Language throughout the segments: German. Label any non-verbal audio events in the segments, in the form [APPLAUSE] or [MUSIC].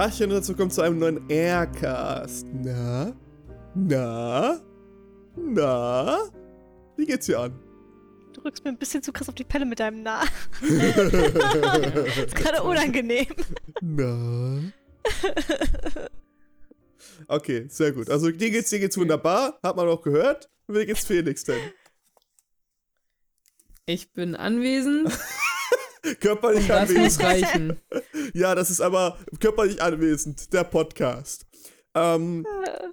Tachchen und dazu kommt zu einem neuen Aircast. Na? Na? Na? Wie geht's dir an? Du rückst mir ein bisschen zu krass auf die Pelle mit deinem Na. [LAUGHS] ist gerade unangenehm. Na? Okay, sehr gut. Also dir geht's, dir geht's wunderbar, hat man auch gehört. Wie geht's Felix denn? Ich bin anwesend. [LAUGHS] körperlich das anwesend. [LAUGHS] Ja, das ist aber körperlich anwesend, der Podcast. Ähm,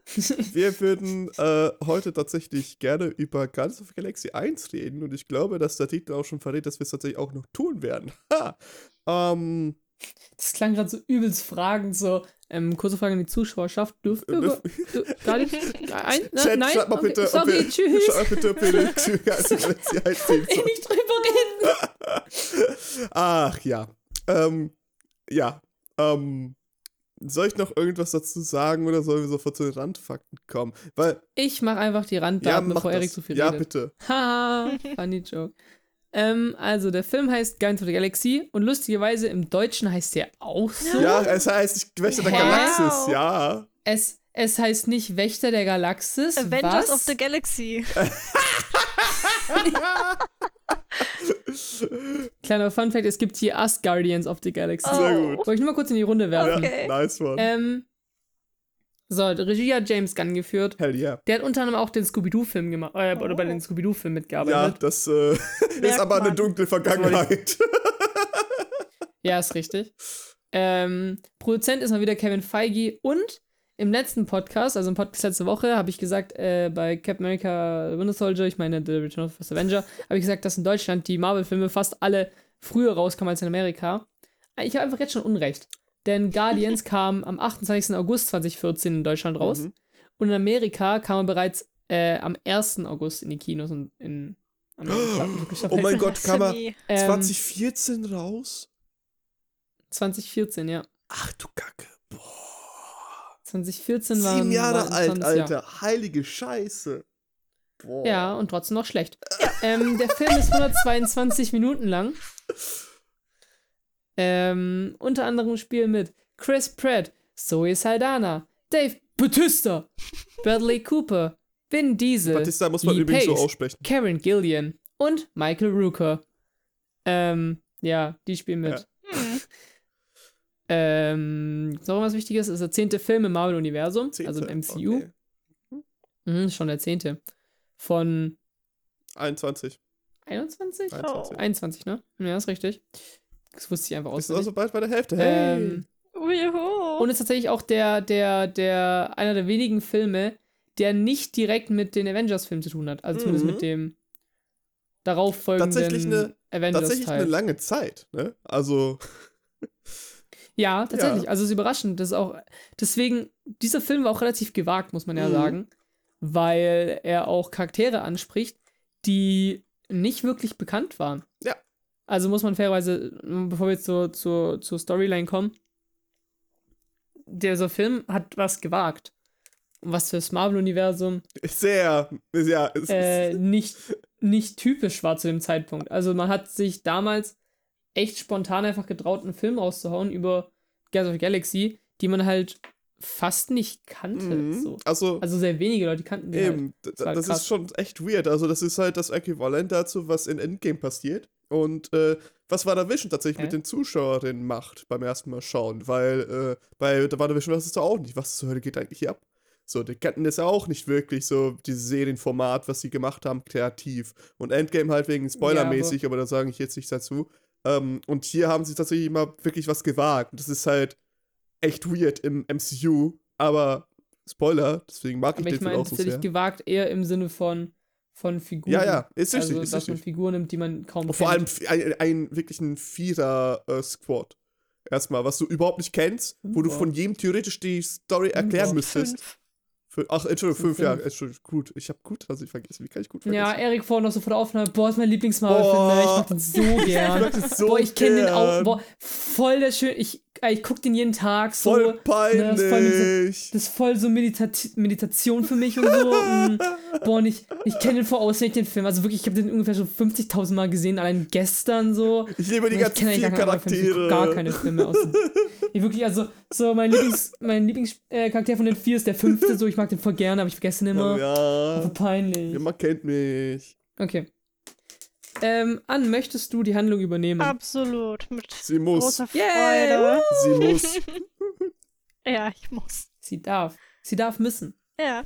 [LAUGHS] wir würden äh, heute tatsächlich gerne über Guardians of Galaxy 1 reden und ich glaube, dass der Titel auch schon verrät, dass wir es tatsächlich auch noch tun werden. [LAUGHS] Ähm, Das klang gerade so übelst fragend, so. Ähm, kurze Frage an die Zuschauerschaft. Dürft ihr über. dür- Gar nicht? Ein, ne, Chat, nein? schreibt mal Okay, bitte, ob Sorry, wir, tschüss. schreibt mal bitte, ob wir Guardians of Galaxy 1 sehen Ich nicht drüber reden. Ach ja. Ähm, ja. Ähm, soll ich noch irgendwas dazu sagen oder sollen wir sofort zu den Randfakten kommen? Weil, Ich mach einfach die ja, Randdaten, mach bevor das. Erik zu viel Ja, redet. bitte. [LAUGHS] Haha, funny joke. Ähm, also, der Film heißt Guardians of the Galaxy und lustigerweise im Deutschen heißt der auch so. Ja, es heißt, Wächter der? Galaxis, ja. Es, es heißt nicht Wächter der Galaxis. Avengers was? of the Galaxy. [LAUGHS] [LAUGHS] [LAUGHS] Kleiner Funfact: Es gibt hier Us Guardians of the Galaxy. Sehr Oh. gut. Wollte ich nur mal kurz in die Runde werfen. Ja, Okay. nice one. Ähm, so, die Regie hat James Gunn geführt. Hell yeah. Der hat unter anderem auch den Scooby-Doo-Film gemacht, äh, oder bei Oh. den Scooby-Doo-Filmen Ja, mitgearbeitet. das äh, [LAUGHS] ist aber eine dunkle Vergangenheit. Ja, ist richtig. Ähm, Produzent ist mal wieder Kevin Feige und im letzten Podcast, also im Podcast letzte Woche, habe ich gesagt, äh, bei Captain America The Winter Soldier, ich meine The Return of the First Avenger, habe ich gesagt, dass in Deutschland die Marvel-Filme fast alle früher rauskommen als in Amerika. Ich habe einfach jetzt schon Unrecht. Denn Guardians [LAUGHS] kam am 28. August 2014 in Deutschland raus. Mhm. Und in Amerika kam er bereits äh, am 1. August in die Kinos und in Amerika. [GASPS] Oh mein Gott, kam er Blasphemie. Ähm, 2014 raus? 2014, ja. Ach du Kacke. Boah. 2014 war Sieben Jahre alt, tolles Jahr. Alter. Heilige Scheiße. Boah. Ja, und trotzdem noch schlecht. ähm, der Film ist 122 Minuten lang. Ähm, unter anderem spielen mit Chris Pratt, Zoe Saldana, Dave Bautista, Bradley Cooper, Vin Diesel, Batista muss man Lee übrigens so Pace, aussprechen. Karen Gillian und Michael Rooker. Ähm, ja, die spielen mit. Hm. Ähm, gibt's noch was Wichtiges? Es ist der zehnte Film im Marvel-Universum, also im MCU. okay. Mhm, schon der zehnte. Von 21. 21? 21. 21, ne? Ja, ist richtig. Das wusste ich einfach Ist auswendig. also bald bei der Hälfte. Hey. Ähm, Uiho. und ist tatsächlich auch der, der, der, einer der wenigen Filme, der nicht direkt mit den Avengers-Filmen zu tun hat. Also zumindest Mhm. mit dem darauffolgenden Tatsächlich eine- tatsächlich Avengers-Teil. eine lange Zeit, ne? Also, Ja, tatsächlich. Ja. Also es ist überraschend. Das ist auch. Deswegen, dieser Film war auch relativ gewagt, muss man ja Mhm. sagen. Weil er auch Charaktere anspricht, die nicht wirklich bekannt waren. Ja. Also muss man fairerweise, bevor wir jetzt zur, zur, zur Storyline kommen, dieser Film hat was gewagt. Was fürs Marvel-Universum sehr, ja, äh, ist, [LAUGHS] nicht, nicht typisch war zu dem Zeitpunkt. Also man hat sich damals echt spontan einfach getraut, einen Film rauszuhauen über Guardians of the Galaxy, die man halt fast nicht kannte. mhm. So. also, Also sehr wenige Leute kannten die eben, halt. Das das ist schon echt weird. Also, das ist halt das Äquivalent dazu, was in Endgame passiert. Und äh, was WandaVision tatsächlich Hä? mit den Zuschauerinnen macht beim ersten Mal schauen. Weil äh, bei WandaVision weiß es doch auch nicht, was zur Hölle geht eigentlich hier ab. So, die kannten das ja auch nicht wirklich, so dieses Serienformat, was sie gemacht haben, kreativ. Und Endgame halt wegen spoilermäßig, aber da sage ich jetzt nichts dazu. Ähm, und hier haben sie tatsächlich mal wirklich was gewagt. Und das ist halt echt weird im MCU, aber Spoiler, deswegen mag ich Aber den ich Film meine auch so tatsächlich sehr. gewagt eher im Sinne von, von Figuren. Ja, ja, ist richtig, also, ist dass man richtig. Figuren nimmt, die man kaum Und vor allem kennt. f- ein, ein wirklich ein Vierer-Squad. Erstmal, was du überhaupt nicht kennst, wo du von jedem theoretisch die Story erklären müsstest. Fünf. Ach, Entschuldigung, fünf, ja, fünf. Entschuldigung, gut. Ich habe gut, also ich vergesse. Wie kann ich gut vergessen? Ja, Erik vorhin noch so vor der Aufnahme, boah, ist mein Lieblingsmarvel-Film, Boah. ne? ich mag den so [LAUGHS] ich gern. mag das so boah, ich kenne den auch, boah, voll der schön, ich ich guck den jeden Tag so. Voll ne, das ist voll peinlich. Das ist voll so Meditati Meditation für mich und so. mm, boah, und ich, ich kenne den vor auswendig, den Film. Also wirklich, ich habe den ungefähr schon 50.000 Mal gesehen, allein gestern so. Ich liebe die ganzen vier Filme, ich guck Charaktere. gar keine Filme aus. [LAUGHS] Ich wirklich, also, so mein Lieblings, mein Lieblingscharakter von den vier ist der fünfte, so ich mag den voll gerne, aber ich vergesse ihn immer. Oh, ja. Voll peinlich. Man kennt mich. Okay. Ähm, Ann, möchtest du die Handlung übernehmen? Absolut. Mit Sie muss. großer Yay, Freude. Sie muss. [LAUGHS] [LAUGHS] Ja, ich muss. Sie darf. Sie darf müssen. Ja.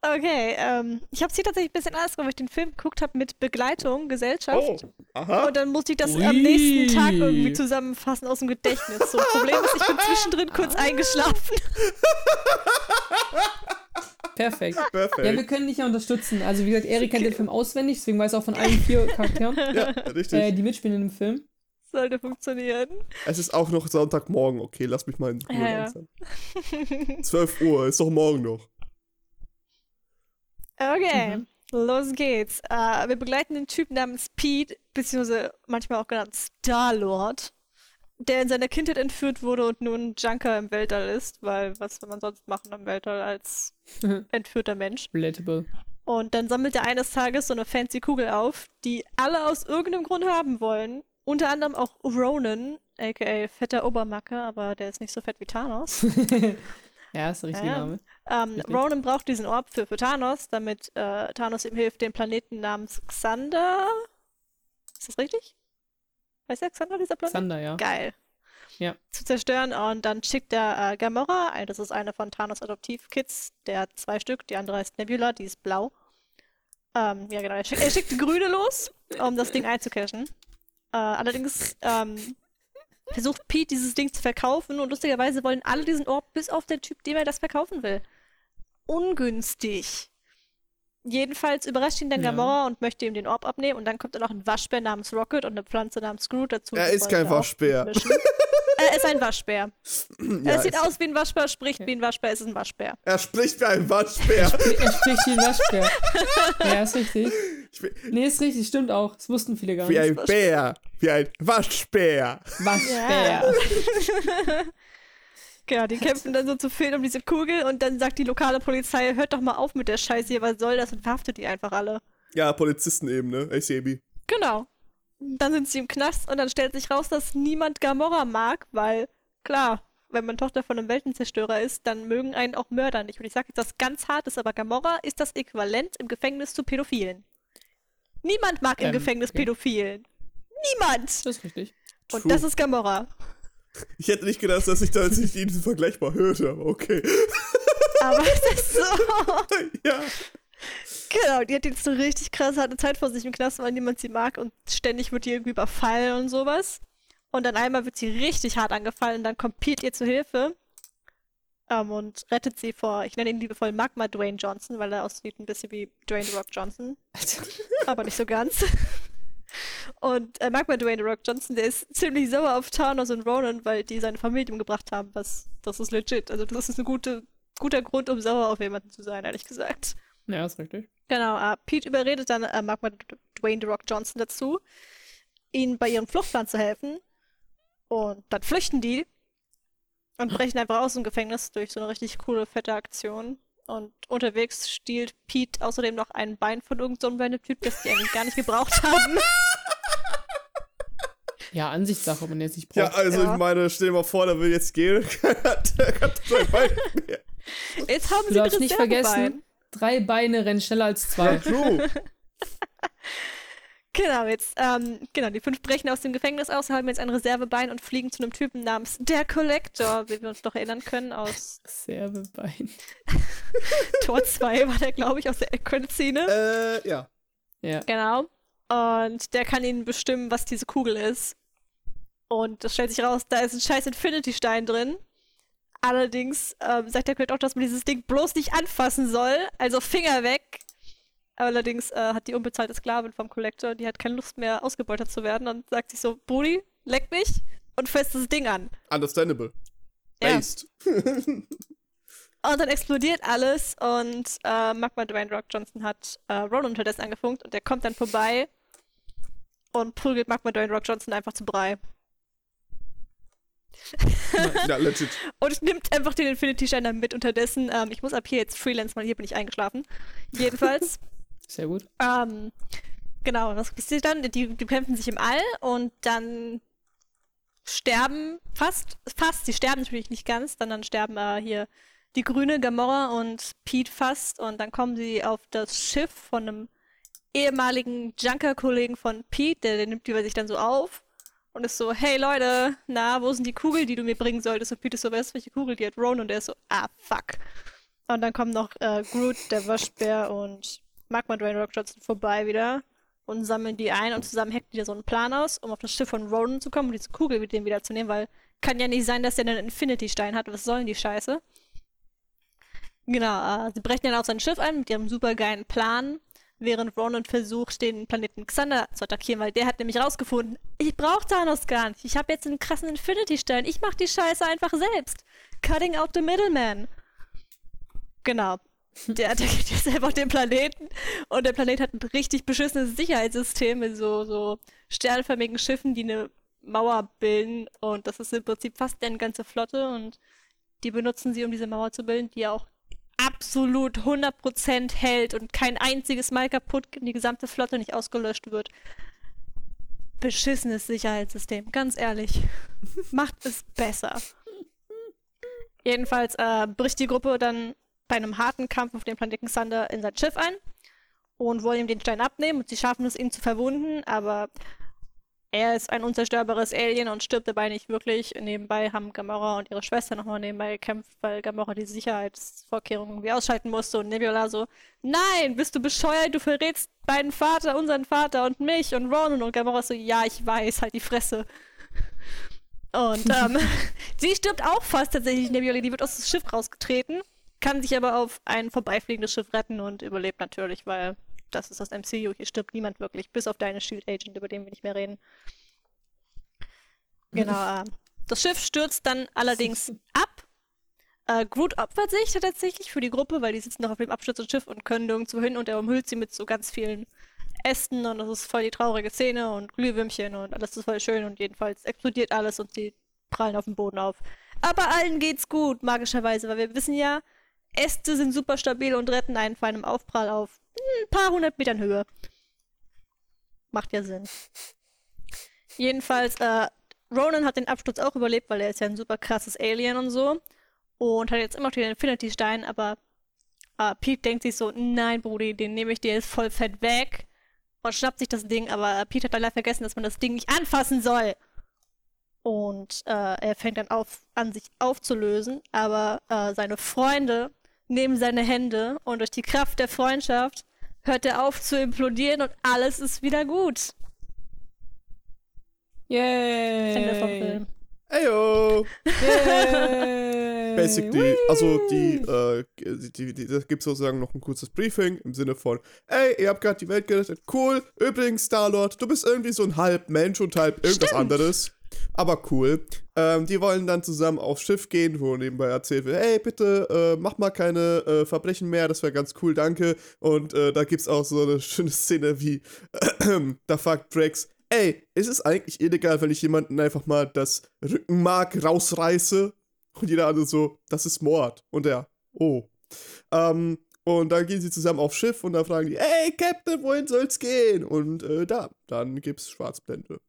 Okay, ähm, ich habe es hier tatsächlich ein bisschen anders gemacht, weil ich den Film geguckt habe mit Begleitung, Gesellschaft. Oh. Aha. Und dann musste ich das Ui. am nächsten Tag irgendwie zusammenfassen aus dem Gedächtnis. So, Problem ist, ich bin zwischendrin kurz eingeschlafen. [LAUGHS] Perfekt. [LAUGHS] Perfekt. Ja, wir können dich ja unterstützen. Also, wie gesagt, Erik kennt den Film auswendig, deswegen weiß er auch von allen vier [LAUGHS] Charakteren, ja, richtig. äh, die mitspielen in dem Film. Sollte funktionieren. es ist auch noch Sonntagmorgen. Okay, lass mich mal in Ruhe Ja, ja. langsam. 12 Uhr, ist doch morgen noch. Okay, Mhm. los geht's. Äh, wir begleiten den Typ namens Pete, beziehungsweise manchmal auch genannt Star-Lord, der in seiner Kindheit entführt wurde und nun Junker im Weltall ist, weil was soll man sonst machen im Weltall als [LAUGHS] entführter Mensch? Relatable. Und dann sammelt er eines Tages so eine fancy Kugel auf, die alle aus irgendeinem Grund haben wollen. Unter anderem auch Ronan, aka fetter Obermacke, aber der ist nicht so fett wie Thanos. [LAUGHS] ja, ist der richtige Ja. Name. Ähm, Richtig. Ronan braucht diesen Orb für, für Thanos, damit äh, Thanos ihm hilft, den Planeten namens Xander. Ist das richtig? Heißt der Xander, dieser Planet? Sander, ja. Geil. Ja. Zu zerstören und dann schickt er äh, Gamora, das ist eine von Thanos Adoptivkids, der hat zwei Stück, die andere heißt Nebula, die ist blau. Ähm, ja, genau. Er schickt, er schickt die Grüne los, um das Ding einzucashen. Äh, allerdings ähm, versucht Pete dieses Ding zu verkaufen und lustigerweise wollen alle diesen Orb bis auf den Typ, dem er das verkaufen will. Ungünstig. Jedenfalls überrascht ihn dann Ja. Gamora und möchte ihm den Orb abnehmen und dann kommt dann noch ein Waschbär namens Rocket und eine Pflanze namens Groot dazu. Er ist kein Waschbär. mitmischen. [LAUGHS] er ist ein Waschbär. Ja, er sieht aus wie ein Waschbär, spricht wie ein Waschbär, ist ein Waschbär. Er spricht wie ein Waschbär. Er spricht wie ein Waschbär. [LAUGHS] ja, ist richtig. Nee, ist richtig, stimmt auch. Das wussten viele gar wie nicht. ein Bär. Wie ein Waschbär. Waschbär. [LAUGHS] Genau, die kämpfen dann so zu viel um diese Kugel und dann sagt die lokale Polizei, hört doch mal auf mit der Scheiße hier, was soll das und verhaftet die einfach alle. Ja, Polizisten eben, ne? ACAB. Genau. Dann sind sie im Knast und dann stellt sich raus, dass niemand Gamora mag, weil, klar, wenn man Tochter von einem Weltenzerstörer ist, dann mögen einen auch Mörder nicht. Und ich sage jetzt was ganz Hartes, aber Gamora ist das Äquivalent im Gefängnis zu Pädophilen. Niemand mag im Ähm, Gefängnis okay. Pädophilen. Niemand! Das ist richtig. Und True. das ist Gamora. Ich hätte nicht gedacht, dass ich da dass ich diesen Vergleich mal hörte, aber okay. Aber es ist so. [LAUGHS] ja. Genau, die hat jetzt eine richtig krass harte Zeit vor sich im Knast, weil niemand sie mag und ständig wird die irgendwie überfallen und sowas. Und dann einmal wird sie richtig hart angefallen und dann kommt Pete ihr zu Hilfe ähm, und rettet sie vor, ich nenne ihn liebevoll Magma Dwayne Johnson, weil er aussieht ein bisschen wie Dwayne Rock Johnson, aber nicht so ganz. Und äh, Magma Dwayne The Rock Johnson, der ist ziemlich sauer auf Thanos und Ronan, weil die seine Familie umgebracht haben, was, das ist legit. Also das ist ein gute, guter Grund, um sauer auf jemanden zu sein, ehrlich gesagt. Ja, ist richtig. Genau, äh, Pete überredet dann äh, Magma D- Dwayne The Rock Johnson dazu, ihnen bei ihrem Fluchtplan zu helfen. Und dann flüchten die und brechen einfach aus dem Gefängnis durch so eine richtig coole, fette Aktion. Und unterwegs stiehlt Pete außerdem noch ein Bein von irgendeinem so Typ, das die eigentlich gar nicht gebraucht haben. [LAUGHS] Ja, Ansichtssache, ob man jetzt nicht Ja, braucht. also Ja. ich meine, stell dir mal vor, der will jetzt gehen. [LAUGHS] der hat sein Bein mehr. Jetzt haben Du sie ein nicht vergessen, drei Beine rennen schneller als Ja, zwei. true. [LAUGHS] Genau, jetzt, ähm, genau, die fünf brechen aus dem Gefängnis aus, haben jetzt ein Reservebein und fliegen zu einem Typen namens der Collector, wie wir uns doch erinnern können, aus Reservebein. [LAUGHS] Tor 2 war der, glaube ich, aus der Credit-Szene. äh, ja. Ja. Genau. Und der kann ihnen bestimmen, was diese Kugel ist. Und das stellt sich raus, da ist ein scheiß Infinity-Stein drin. Allerdings ähm, sagt der Collector auch, dass man dieses Ding bloß nicht anfassen soll. Also Finger weg. Allerdings äh, hat die unbezahlte Sklavin vom Collector, die hat keine Lust mehr, ausgebeutet zu werden und sagt sich so, Brudi, leck mich und fasst das Ding an. Understandable. Ja. Based. [LAUGHS] Und dann explodiert alles und äh, Magma Dwayne Rock Johnson hat äh, Ronan unterdessen angefunkt und der kommt dann vorbei und prügelt Magma Dwayne Rock Johnson einfach zu Brei. Ja, legit. Und nimmt einfach den Infinity-Stein dann mit unterdessen. Ähm, ich muss ab hier jetzt Freelance, weil hier bin ich eingeschlafen. Jedenfalls. [LAUGHS] Sehr gut. ähm, genau, was passiert dann? Die, die kämpfen sich im All und dann sterben fast, fast, sie sterben natürlich nicht ganz, dann, dann sterben äh, hier die Grüne, Gamora und Pete fast und dann kommen sie auf das Schiff von einem ehemaligen Junker-Kollegen von Pete, der, der nimmt die bei sich dann so auf und ist so, hey Leute, na, wo sind die Kugeln, die du mir bringen solltest? Und Pete ist so, weißt du, welche Kugel die hat Ron? Und der ist so, ah, fuck. Und dann kommen noch äh, Groot, der Waschbär und Magma Drain Rock Johnson vorbei wieder und sammeln die ein und zusammen hacken die da so einen Plan aus, um auf das Schiff von Ronan zu kommen und diese Kugel mit dem wieder zu nehmen, weil kann ja nicht sein, dass der einen Infinity-Stein hat. Was sollen die Scheiße? Genau, äh, sie brechen dann auf sein Schiff ein mit ihrem supergeilen Plan, während Ronan versucht, den Planeten Xander zu attackieren, weil der hat nämlich rausgefunden, ich brauche Thanos gar nicht. Ich habe jetzt einen krassen Infinity-Stein. Ich mach die Scheiße einfach selbst. Cutting out the middleman. Genau. Der attackiert jetzt einfach den Planeten und der Planet hat ein richtig beschissenes Sicherheitssystem mit so, so sternförmigen Schiffen, die eine Mauer bilden und das ist im Prinzip fast eine ganze Flotte und die benutzen sie, um diese Mauer zu bilden, die ja auch absolut 100% hält und kein einziges Mal kaputt geht und die gesamte Flotte nicht ausgelöscht wird. Beschissenes Sicherheitssystem, ganz ehrlich. [LAUGHS] Macht es besser. Jedenfalls äh, bricht die Gruppe dann bei einem harten Kampf auf dem Planeten Thunder in sein Schiff ein und wollen ihm den Stein abnehmen und sie schaffen es, ihn zu verwunden, aber er ist ein unzerstörbares Alien und stirbt dabei nicht wirklich. Nebenbei haben Gamora und ihre Schwester nochmal nebenbei gekämpft, weil Gamora die Sicherheitsvorkehrungen irgendwie ausschalten musste und Nebula so, nein, bist du bescheuert, du verrätst meinen Vater, unseren Vater und mich und Ronan und Gamora so, ja, ich weiß, halt die Fresse. Und [LAUGHS] ähm, sie stirbt auch fast tatsächlich, Nebula, die wird aus dem Schiff rausgetreten, kann sich aber auf ein vorbeifliegendes Schiff retten und überlebt natürlich, weil das ist das MCU. Hier stirbt niemand wirklich, bis auf deine Shield Agent, über den wir nicht mehr reden. Genau. äh, das Schiff stürzt dann allerdings [LAUGHS] ab. Äh, Groot opfert sich tatsächlich für die Gruppe, weil die sitzen noch auf dem abstürzenden Schiff und können nirgendwo hin und er umhüllt sie mit so ganz vielen Ästen und das ist voll die traurige Szene und Glühwürmchen und alles ist voll schön und jedenfalls explodiert alles und sie prallen auf dem Boden auf. Aber allen geht's gut, magischerweise, weil wir wissen ja, Äste sind super stabil und retten einen vor einem Aufprall auf ein paar hundert Metern Höhe. Macht ja Sinn. Jedenfalls, äh, Ronan hat den Absturz auch überlebt, weil er ist ja ein super krasses Alien und so. Und hat jetzt immer noch den Infinity-Stein, aber äh, Pete denkt sich so, nein, Brudi, den nehme ich dir jetzt voll fett weg. Und schnappt sich das Ding, aber äh, Pete hat leider vergessen, dass man das Ding nicht anfassen soll. Und äh, er fängt dann auf, an, sich aufzulösen, aber äh, seine Freunde nehmen seine Hände und durch die Kraft der Freundschaft hört er auf zu implodieren und alles ist wieder gut. Yay! Ende vom Film. Eyo! Yay! [LAUGHS] Basically, also die, äh, die, die, die, da gibt sozusagen noch ein kurzes Briefing im Sinne von, ey, ihr habt gerade die Welt gerettet, cool, übrigens, Star-Lord, du bist irgendwie so ein halb Mensch und halb irgendwas Stimmt. anderes. Aber cool. Ähm, die wollen dann zusammen aufs Schiff gehen, wo nebenbei erzählt wird, hey, bitte, äh, mach mal keine äh, Verbrechen mehr, das wäre ganz cool, danke. Und äh, da gibt's auch so eine [LAUGHS] schöne Szene wie, [CLEARS THROAT] da fragt Drax, ey, ist es eigentlich illegal, wenn ich jemanden einfach mal das Rückenmark rausreiße? Und jeder andere so, das ist Mord. Und er, oh. Ähm, und dann gehen sie zusammen aufs Schiff und dann fragen die, ey, Captain, wohin soll's gehen? Und äh, da, dann gibt's Schwarzblende.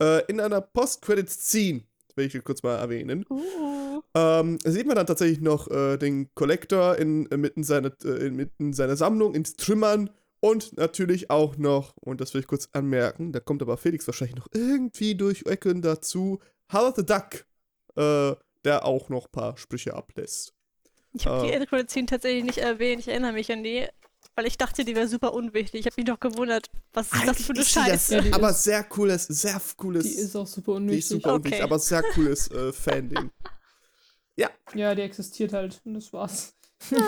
Äh, in einer Post-Credits-Scene, will ich kurz mal erwähnen, Uh. ähm, sieht man dann tatsächlich noch äh, den Collector in, äh, mitten, seiner, äh, inmitten seiner Sammlung ins Trümmern und natürlich auch noch, und das will ich kurz anmerken, da kommt aber Felix wahrscheinlich noch irgendwie durch Ecken dazu, Howard the Duck, äh, der auch noch ein paar Sprüche ablässt. Ich habe die Ah. Endcredit-Scene tatsächlich nicht erwähnt. Ich erinnere mich an die, weil ich dachte, die wäre super unwichtig. Ich habe mich doch gewundert, was ist das für eine das, Scheiße? Ja, die aber ist- sehr cooles, sehr cooles, Die ist auch super die ist super Okay. unwichtig, aber sehr cooles äh, Fan-Ding. [LAUGHS] Ja, die existiert halt. Und das war's.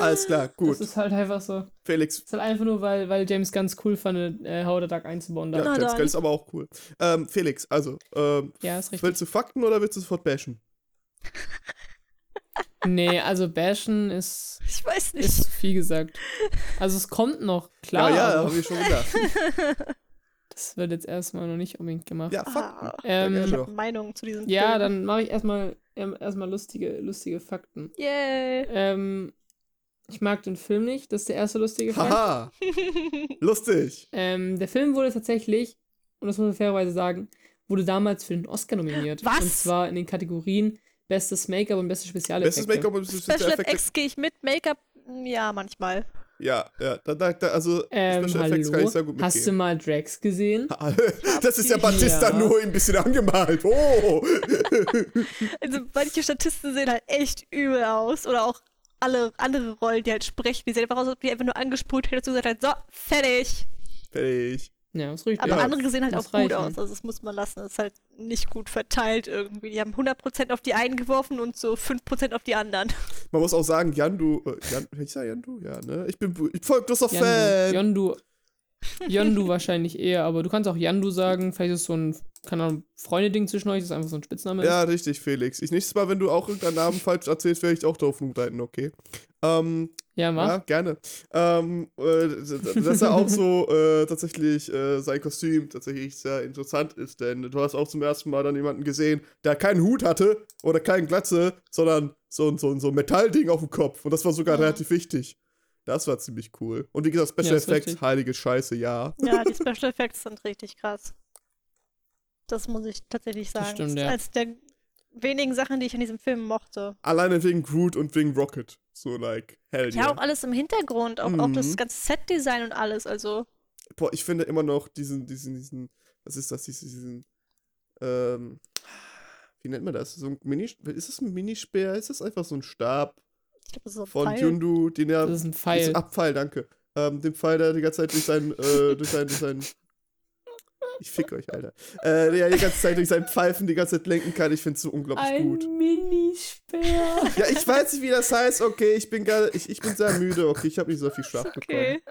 Alles klar, gut. Das ist halt einfach so. Das Felix, ist halt einfach nur, weil, weil James ganz cool fand, äh, How the Duck einzubauen. ja, Da. Na James. Gunn ist aber auch cool. Ähm, Felix, also, ähm, Ja, ist richtig. willst du Fakten oder willst du sofort bashen? [LAUGHS] Nee, also Bashen ist, Ich weiß nicht. ist viel gesagt. Also es kommt noch, klar. ja, ja, habe ich schon gedacht. [LAUGHS] das wird jetzt erstmal noch nicht unbedingt gemacht. Ja, Fakten. Ah, Ähm, Ja, ich habe Meinungen zu diesem Ja, Film. dann mache ich erstmal ähm, erstmal lustige, lustige Fakten. Yay. Ähm, ich mag den Film nicht, das ist der erste lustige Fakt. Haha, [LAUGHS] lustig. Ähm, der Film wurde tatsächlich, und das muss man fairerweise sagen, wurde damals für den Oscar nominiert. Was? Und zwar in den Kategorien Bestes Make-up und beste Spezialeffekte. Bestes Make-up und Special Special Effects gehe ich mit, Make-up, mm, ja, manchmal. Ja, ja, da, da, da, also Ähm, Special Effects kann ich sehr gut Hast du mitgehen. mal Drax gesehen? [LAUGHS] das ist ja Batista Ja. nur ein bisschen angemalt. Oh! [LAUGHS] Also manche Statisten sehen halt echt übel aus. Oder auch alle andere Rollen, die halt sprechen. Die sehen einfach aus, als ob die einfach nur angesprüht hätten und gesagt halt, so, fertig. Fertig. Ja, ist richtig. Aber Ja, andere sehen halt auch gut reichen. aus. Also das muss man lassen. Das ist halt nicht gut verteilt irgendwie. Die haben 100% auf die einen geworfen und so 5% auf die anderen. [LAUGHS] Man muss auch sagen, Yandu, äh, Jan, ich sag Yandu, ja, ne? Ich bin, ich voll großer Yandu, Fan. Yondu. Yondu [LAUGHS] wahrscheinlich eher, aber du kannst auch Yandu sagen. Vielleicht ist es so ein, keine Ahnung, Freunde-Ding zwischen euch, das ist einfach so ein Spitzname. Ja, ist. richtig, Felix. Ich nächstes Mal, wenn du auch irgendeinen Namen falsch erzählst, werde ich auch drauf rumreiten, okay? Ähm, Ja, mach. ja, gerne. Ähm, äh, dass er auch so [LAUGHS] äh, tatsächlich äh, sein Kostüm tatsächlich sehr interessant ist, denn du hast auch zum ersten Mal dann jemanden gesehen, der keinen Hut hatte oder keinen Glatze, sondern so, ein- so, so Metallding auf dem Kopf. Und das war sogar Mhm. relativ wichtig. Das war ziemlich cool. Und wie gesagt, Special Ja, Effects, richtig. heilige Scheiße, ja. Ja, die [LAUGHS] Special Effects sind richtig krass. Das muss ich tatsächlich Das sagen. stimmt, ist ja. Eines der wenigen Sachen, die ich an diesem Film mochte. Alleine wegen Groot und wegen Rocket. So, like, hell Ja, yeah. auch alles im Hintergrund, auch, auch Mhm. das ganze Set-Design und alles. Also, Boah, ich finde immer noch diesen, diesen, diesen, was ist das, diesen, diesen, ähm, wie nennt man das? So ein Mini, ist das ein Minispeer? Ist das einfach so ein Stab ich glaube, das ist so ein von Pfeil. Yundu, den er, Das ist ein Pfeil. Abpfeil, danke, ähm, den Pfeil, der die ganze Zeit durch sein, äh, durch sein, durch sein, ich fick euch, Alter, äh, der die ganze Zeit durch sein Pfeifen die ganze Zeit lenken kann, ich find's so unglaublich gut. Ein Minispeer. Ja, ich weiß nicht, wie das heißt, okay, ich bin gerade, ich, ich bin sehr müde, okay, ich habe nicht so viel Schlaf bekommen. Okay.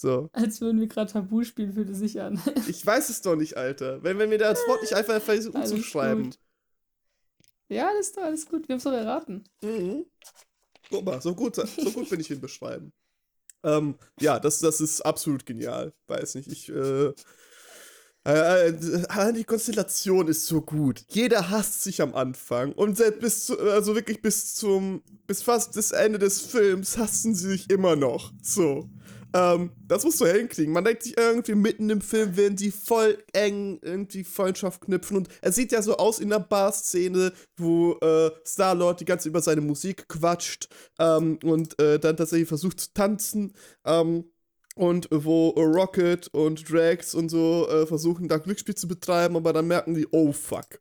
So. Als würden wir gerade Tabu spielen, fühlt es sich an. Ich weiß es doch nicht, Alter. Wenn, wenn mir das Wort nicht einfach versucht Alles umzuschreiben. gut. Ja, ist doch alles gut. Wir haben es doch erraten. Mhm. Guck mal, so gut, so gut bin ich im Beschreiben. Ähm, ja, das, das ist absolut genial. Weiß nicht, ich, äh, äh, äh, die Konstellation ist so gut. Jeder hasst sich am Anfang und selbst bis zu, also wirklich bis zum, bis fast das Ende des Films hassen sie sich immer noch. So. Ähm, das musst du hinkriegen. Man denkt sich irgendwie mitten im Film, werden die voll eng irgendwie Freundschaft knüpfen. Und es sieht ja so aus in der Bar-Szene, wo äh, Star-Lord die ganze über seine Musik quatscht ähm, und äh, dann tatsächlich versucht zu tanzen. Ähm, und wo äh, Rocket und Drax und so äh, versuchen, da Glücksspiel zu betreiben, aber dann merken die, oh fuck.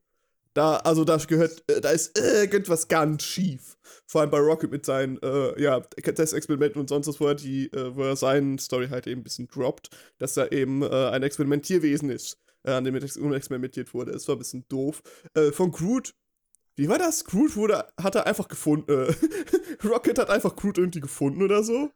Da, also da gehört, äh, da ist irgendwas ganz schief. Vor allem bei Rocket mit seinen, äh, ja, Testexperimenten und sonst was, wo er die, äh, wo er seinen Story halt eben ein bisschen droppt, dass er eben äh, ein Experimentierwesen ist, äh, an dem ex- experimentiert wurde. Es war ein bisschen doof. Äh, von Groot, wie war das? Groot wurde, hat er einfach gefunden, äh, [LAUGHS] Rocket hat einfach Groot irgendwie gefunden oder so?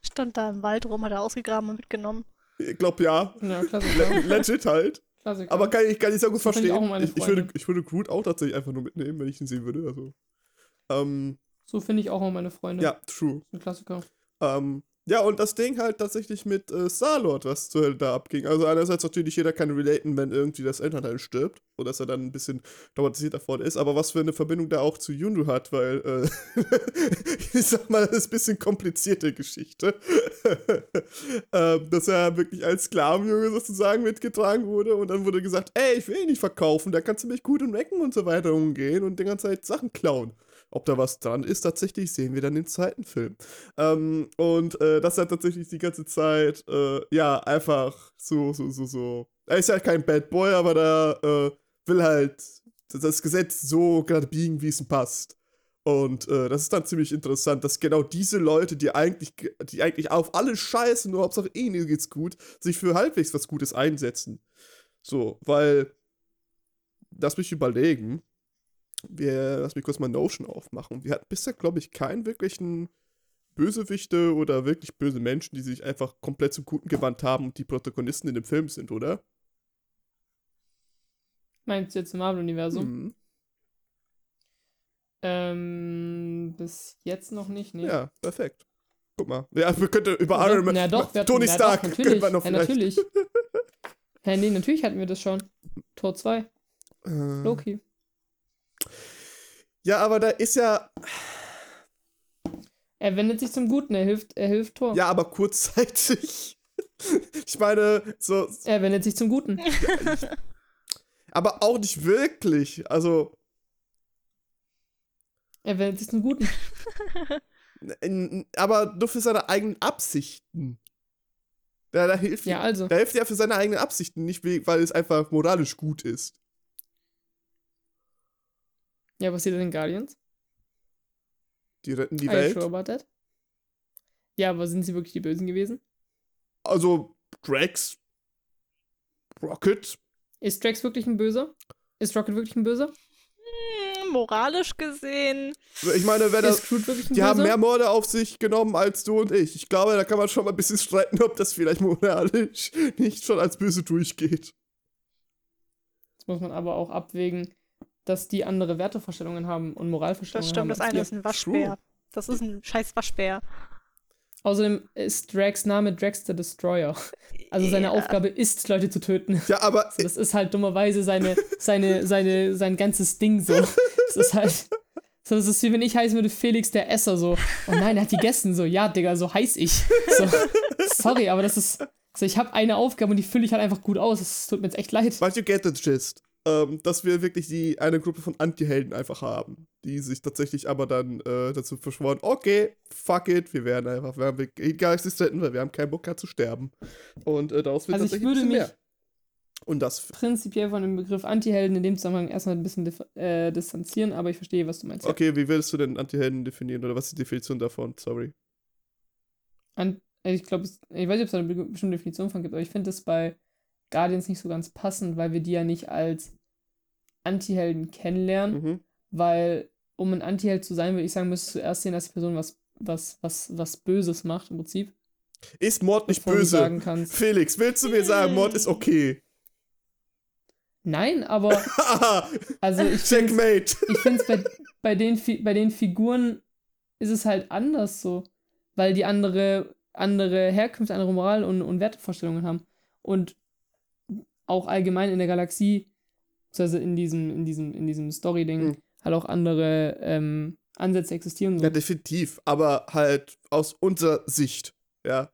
Stand da im Wald rum, hat er ausgegraben und mitgenommen. Ich glaub ja. Ja, Klassiker. Legit halt. Klassiker. Aber kann ich, kann ich sehr gut ich verstehen. auch meine Ich, ich, würde, ich würde Groot auch tatsächlich einfach nur mitnehmen, wenn ich ihn sehen würde. Also. Ähm, so finde ich auch immer meine Freunde. ja, true. Ein Klassiker. Ähm, ja, und das Ding halt tatsächlich mit äh, Star-Lord, was zur da abging. Also einerseits natürlich, jeder kann relaten, wenn irgendwie das Elternteil stirbt. Oder dass er dann ein bisschen traumatisiert davon ist. Aber was für eine Verbindung da auch zu Yundu hat, weil, äh, [LAUGHS] ich sag mal, das ist ein bisschen komplizierte Geschichte. [LAUGHS] ähm, dass er wirklich als Sklavenjunge sozusagen mitgetragen wurde. Und dann wurde gesagt, ey, ich will ihn nicht verkaufen, da kannst du mich gut in Ecken und so weiter umgehen und die ganze Zeit Sachen klauen. Ob da was dran ist, tatsächlich sehen wir dann im zweiten Film. Ähm, und äh, das hat tatsächlich die ganze Zeit, äh, ja, einfach so, so, so, so. Er ist halt kein Bad Boy, aber da äh, will halt das Gesetz so gerade biegen, wie es ihm passt. Und äh, das ist dann ziemlich interessant, dass genau diese Leute, die eigentlich, die eigentlich auf alles scheißen, nur Hauptsache ihnen geht's gut, sich für halbwegs was Gutes einsetzen. So, weil, lass mich überlegen, wir, lass mich kurz mal Notion aufmachen. Wir hatten bisher, glaube ich, keinen wirklichen Bösewichte oder wirklich böse Menschen, die sich einfach komplett zum Guten gewandt haben und die Protagonisten in dem Film sind, oder? Meinst du jetzt im Marvel-Universum? Mhm. Ähm, bis jetzt noch nicht, nee. Ja, perfekt. Guck mal. Ja, wir könnten über Oder? Iron Man. Na doch, wir hatten- Tony na Stark doch, könnten natürlich. wir noch ja, vielleicht. natürlich. Hä, nee, natürlich hatten wir das schon. Tor 2, Äh, Loki. Ja, aber da ist ja. Er wendet sich zum Guten, er hilft, er hilft Thor. Ja, aber kurzzeitig. [LAUGHS] ich meine, so. Er wendet sich zum Guten. Aber auch nicht wirklich. Also. Er wendet sich zum Guten. Aber nur für seine eigenen Absichten. Ja, da hilft, Ja, also. da hilft er für seine eigenen Absichten, nicht we- weil es einfach moralisch gut ist. Ja, was passiert in den Guardians? Die retten die Are you Welt. sure about that? Ja, aber sind sie wirklich die Bösen gewesen? Also, Drax, Rocket, Ist Drax wirklich ein Böser? Ist Rocket wirklich ein Böser? Hm, moralisch gesehen. ich meine, wenn das. Die haben mehr Morde auf sich genommen als du und ich. Ich glaube, da kann man schon mal ein bisschen streiten, ob das vielleicht moralisch [LAUGHS] nicht schon als böse durchgeht. Das muss man aber auch abwägen, dass die andere Wertevorstellungen haben und Moralvorstellungen Das stimmt, haben. das eine ist ein Waschbär. Das ist ein scheiß Waschbär. Außerdem ist Drax Name Drax the Destroyer. Also seine Ja. Aufgabe ist, Leute zu töten. Ja, aber [LAUGHS] So, das ist halt dummerweise seine, seine, seine, sein ganzes Ding so. Das ist halt. So, das ist wie wenn ich heißen würde Felix der Esser so. Oh nein, er hat gegessen. So, ja, Digga, so heiß ich. So, sorry, aber das ist. So, ich habe eine Aufgabe und die fülle ich halt einfach gut aus. Es tut mir jetzt echt leid. But you get the gist. Ähm, dass wir wirklich die eine Gruppe von Anti-Helden einfach haben, die sich tatsächlich aber dann äh, dazu verschworen, okay, fuck it, wir werden einfach, wir haben egal existenten, weil wir haben keinen Bock mehr zu sterben. Und äh, daraus wird Also ich tatsächlich würde ein bisschen mich- mehr. Und das, Prinzipiell von dem Begriff Anti-Helden in dem Zusammenhang erstmal ein bisschen äh, distanzieren, aber ich verstehe, was du meinst. Ja. okay, wie würdest du denn Anti-Helden definieren oder was ist die Definition davon? Sorry. An, also ich glaube, ich weiß nicht, ob es da eine be- bestimmte Definition von gibt, aber ich finde es bei Guardians nicht so ganz passend, weil wir die ja nicht als Anti-Helden kennenlernen, Mhm. weil um ein Anti-Held zu sein, würde ich sagen, müsstest du erst sehen, dass die Person was, was, was, was Böses macht im Prinzip. Ist Mord nicht böse? Felix, willst du mir sagen, Mord ist okay? Nein, aber [LAUGHS] also ich finde Checkmate. ich finde es bei, bei, den, bei den Figuren ist es halt anders so, weil die andere, andere Herkünfte, andere Moral und, und Wertevorstellungen haben. Und auch allgemein in der Galaxie, beziehungsweise in diesem, in diesem, in diesem Story-Ding, Mhm. halt auch andere ähm, Ansätze existieren. So. Ja, definitiv, aber halt aus unserer Sicht, ja.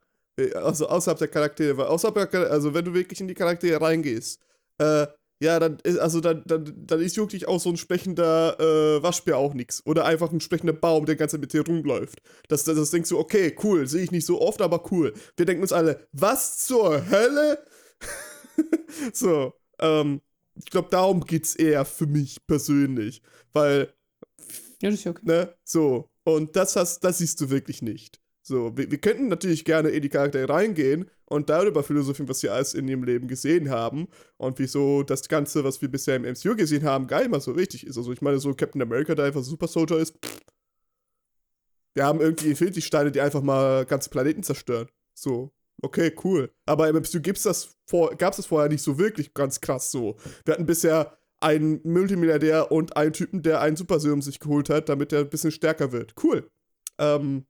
Also außerhalb der Charaktere, weil außerhalb der Charaktere, also wenn du wirklich in die Charaktere reingehst, äh, ja, dann ist, also dann, dann, dann ist wirklich auch so ein sprechender äh, Waschbär auch nichts. Oder einfach ein sprechender Baum, der ganz mit dir rumläuft. Das, das, das denkst du, okay, cool, sehe ich nicht so oft, aber cool. Wir denken uns alle, was zur Hölle? [LAUGHS] so, ähm, ich glaube, darum geht's eher für mich persönlich. Weil Ja, das ist ja okay. Ne? So. Und das, hast, das siehst du wirklich nicht. So, wir, wir könnten natürlich gerne in die Charaktere reingehen und darüber philosophieren, was wir alles in ihrem Leben gesehen haben und wieso das Ganze, was wir bisher im MCU gesehen haben, gar nicht mal so wichtig ist. Also ich meine, so Captain America, der einfach Super Soldier ist, pff. wir haben irgendwie Infinity-Steine, die einfach mal ganze Planeten zerstören. So, okay, cool. Aber im MCU gibt's das vor, gab's das vorher nicht so wirklich ganz krass so. Wir hatten bisher einen Multimilliardär und einen Typen, der einen Superserum sich geholt hat, damit er ein bisschen stärker wird. Cool. Ähm,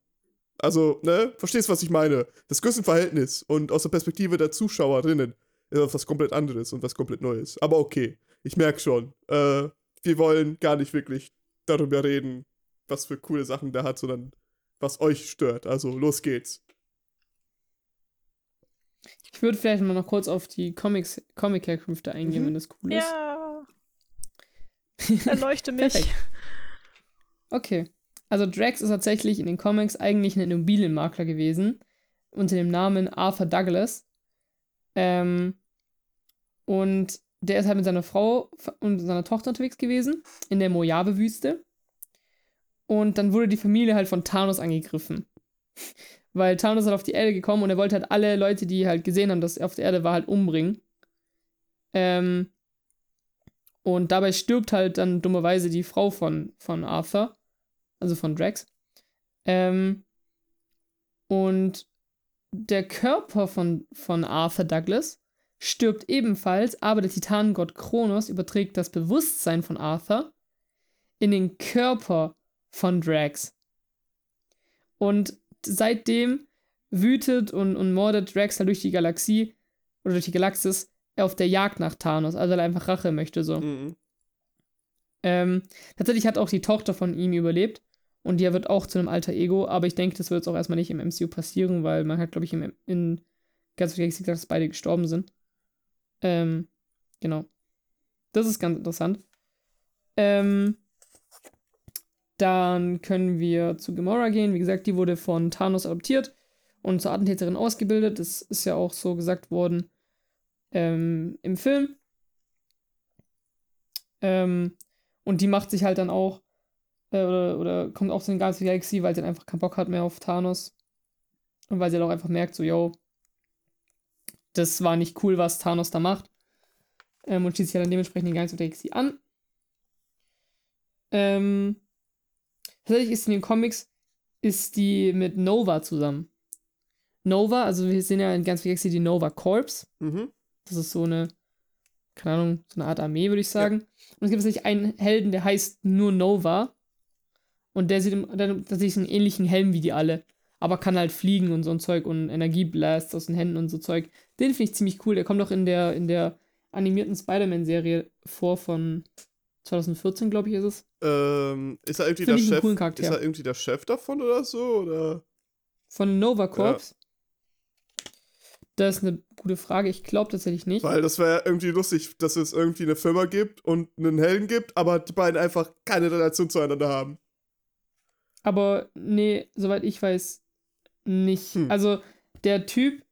also, ne, verstehst, was ich meine? Das Größenverhältnis und aus der Perspektive der Zuschauerinnen ist was komplett anderes und was komplett Neues. Aber okay, ich merke schon, äh, wir wollen gar nicht wirklich darüber reden, was für coole Sachen der hat, sondern was euch stört. Also, los geht's. Ich würde vielleicht mal noch kurz auf die Comics, Comic-Herkünfte eingehen, Mhm. wenn das cool ist. Ja. [LAUGHS] [LAUGHS] Erleuchte mich. Okay. Also Drax ist tatsächlich in den Comics eigentlich ein Immobilienmakler gewesen. Unter dem Namen Arthur Douglas. Ähm, und der ist halt mit seiner Frau und seiner Tochter unterwegs gewesen. In der Mojave-Wüste. Und dann wurde die Familie halt von Thanos angegriffen. Weil Thanos ist halt auf die Erde gekommen und er wollte halt alle Leute, die halt gesehen haben, dass er auf der Erde war, halt umbringen. Ähm, und dabei stirbt halt dann dummerweise die Frau von, von Arthur, also von Drax. Ähm, und der Körper von, von Arthur Douglas stirbt ebenfalls, aber der Titanengott Kronos überträgt das Bewusstsein von Arthur in den Körper von Drax. Und seitdem wütet und, und mordet Drax halt durch die Galaxie oder durch die Galaxis auf der Jagd nach Thanos, also er einfach Rache möchte so. Mhm. Ähm, tatsächlich hat auch die Tochter von ihm überlebt. Und die wird auch zu einem alter Ego, aber ich denke, das wird jetzt auch erstmal nicht im MCU passieren, weil man hat, glaube ich, im, in the Galaxy gesagt, dass beide gestorben sind. Ähm, genau. Das ist ganz interessant. Ähm, dann können wir zu Gamora gehen. Wie gesagt, die wurde von Thanos adoptiert und zur Attentäterin ausgebildet. Das ist ja auch so gesagt worden ähm, im Film. Ähm, und die macht sich halt dann auch, äh, oder, oder kommt auch zu den the Galaxy, weil sie dann einfach keinen Bock hat mehr auf Thanos. Und weil sie halt auch einfach merkt, so, yo, das war nicht cool, was Thanos da macht. Ähm, und schließt sich dann dementsprechend of the Galaxy an. Ähm, tatsächlich ist in den Comics, ist die mit Nova zusammen. Nova, also wir sehen ja in of the Galaxy die Nova Corps. Mhm. Das ist so eine, keine Ahnung, so eine Art Armee, würde ich sagen. Und es gibt tatsächlich einen Helden, der heißt nur Nova. Und der sieht im, der hat tatsächlich einen ähnlichen Helm wie die alle. Aber kann halt fliegen und so ein Zeug und Energieblasts aus den Händen und so Zeug. Den finde ich ziemlich cool. Der kommt auch in der, in der animierten Spider-Man-Serie vor von 2014, glaube ich, ist es. Ähm, ist er irgendwie Finde der Chef? coolen Charakter. Ist er irgendwie der Chef davon oder so? Oder? Von Nova Corps. Das ist eine gute Frage. Ich glaube tatsächlich nicht. Weil das wäre irgendwie lustig, dass es irgendwie eine Firma gibt und einen Helden gibt, aber die beiden einfach keine Relation zueinander haben. Aber nee, soweit ich weiß, nicht. Hm. Also der Typ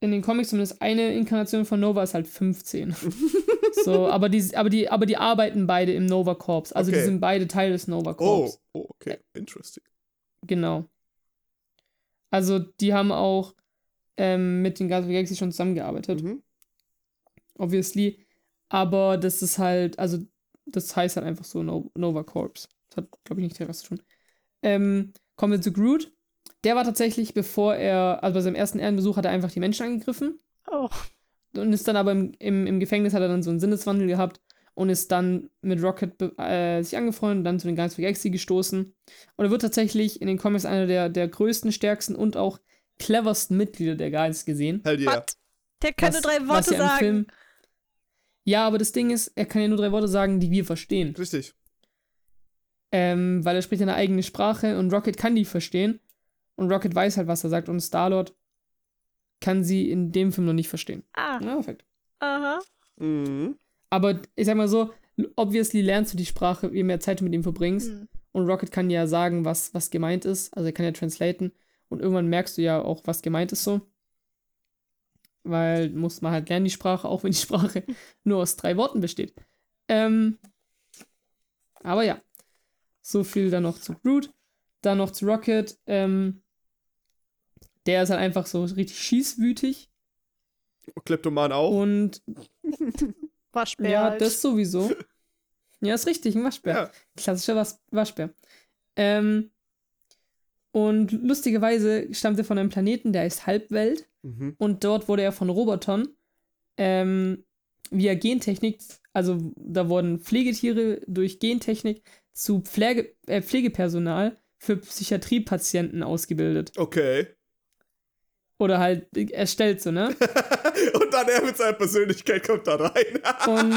in den Comics, zumindest eine Inkarnation von Nova ist halt 15. [LAUGHS] so, aber die, aber, die, aber die arbeiten beide im Nova Corps. Also Okay. die sind beide Teil des Nova Oh, Corps. oh, okay. Interesting. Genau. Also die haben auch ähm, mit den Guardians of the Galaxy schon zusammengearbeitet. Mhm. obviously. Aber das ist halt, also das heißt halt einfach so no Nova Corps. Das hat, glaube ich, nicht der Rest schon. Ähm, kommen wir zu Groot. Der war tatsächlich, bevor er, also bei seinem ersten Ehrenbesuch hat er einfach die Menschen angegriffen Oh. und ist dann aber im, im, im Gefängnis hat er dann so einen Sinneswandel gehabt und ist dann mit Rocket äh, sich angefreundet und dann zu den Guardians of the Galaxy gestoßen. Und er wird tatsächlich in den Comics einer der, der größten, stärksten und auch cleversten Mitglieder der Guardians gesehen. Hell yeah. Was? Der kann nur drei Worte ja im sagen. Film- Ja, aber das Ding ist, er kann ja nur drei Worte sagen, die wir verstehen. Richtig. Ähm, weil er spricht eine eigene Sprache und Rocket kann die verstehen. Und Rocket weiß halt, was er sagt. Und Star-Lord kann sie in dem Film noch nicht verstehen. Ah, Ja, perfekt. aha. Mhm. Aber ich sag mal so, obviously lernst du die Sprache, je mehr Zeit du mit ihm verbringst. Hm. Und Rocket kann ja sagen, was, was gemeint ist. Also er kann ja translaten. Und irgendwann merkst du ja auch, was gemeint ist so. Weil muss man halt lernen, die Sprache, auch wenn die Sprache [LAUGHS] nur aus drei Worten besteht. Ähm, aber ja. So viel dann noch zu Groot. Dann noch zu Rocket. Ähm, der ist halt einfach so richtig schießwütig. Kleptoman auch. Und [LAUGHS] Waschbär. ja, halt. das sowieso. Ja, ist richtig, ein Waschbär. Ja. Klassischer Was Waschbär. Ähm, und lustigerweise stammt er von einem Planeten, der heißt Halbwelt. Mhm. Und dort wurde er von Robotern ähm, via Gentechnik, also da wurden Pflegetiere durch Gentechnik zu Pflege, äh, Pflegepersonal für Psychiatriepatienten ausgebildet. Okay. Oder halt erstellt, so, ne? [LAUGHS] und dann er mit seiner Persönlichkeit kommt da rein. [LAUGHS] Und,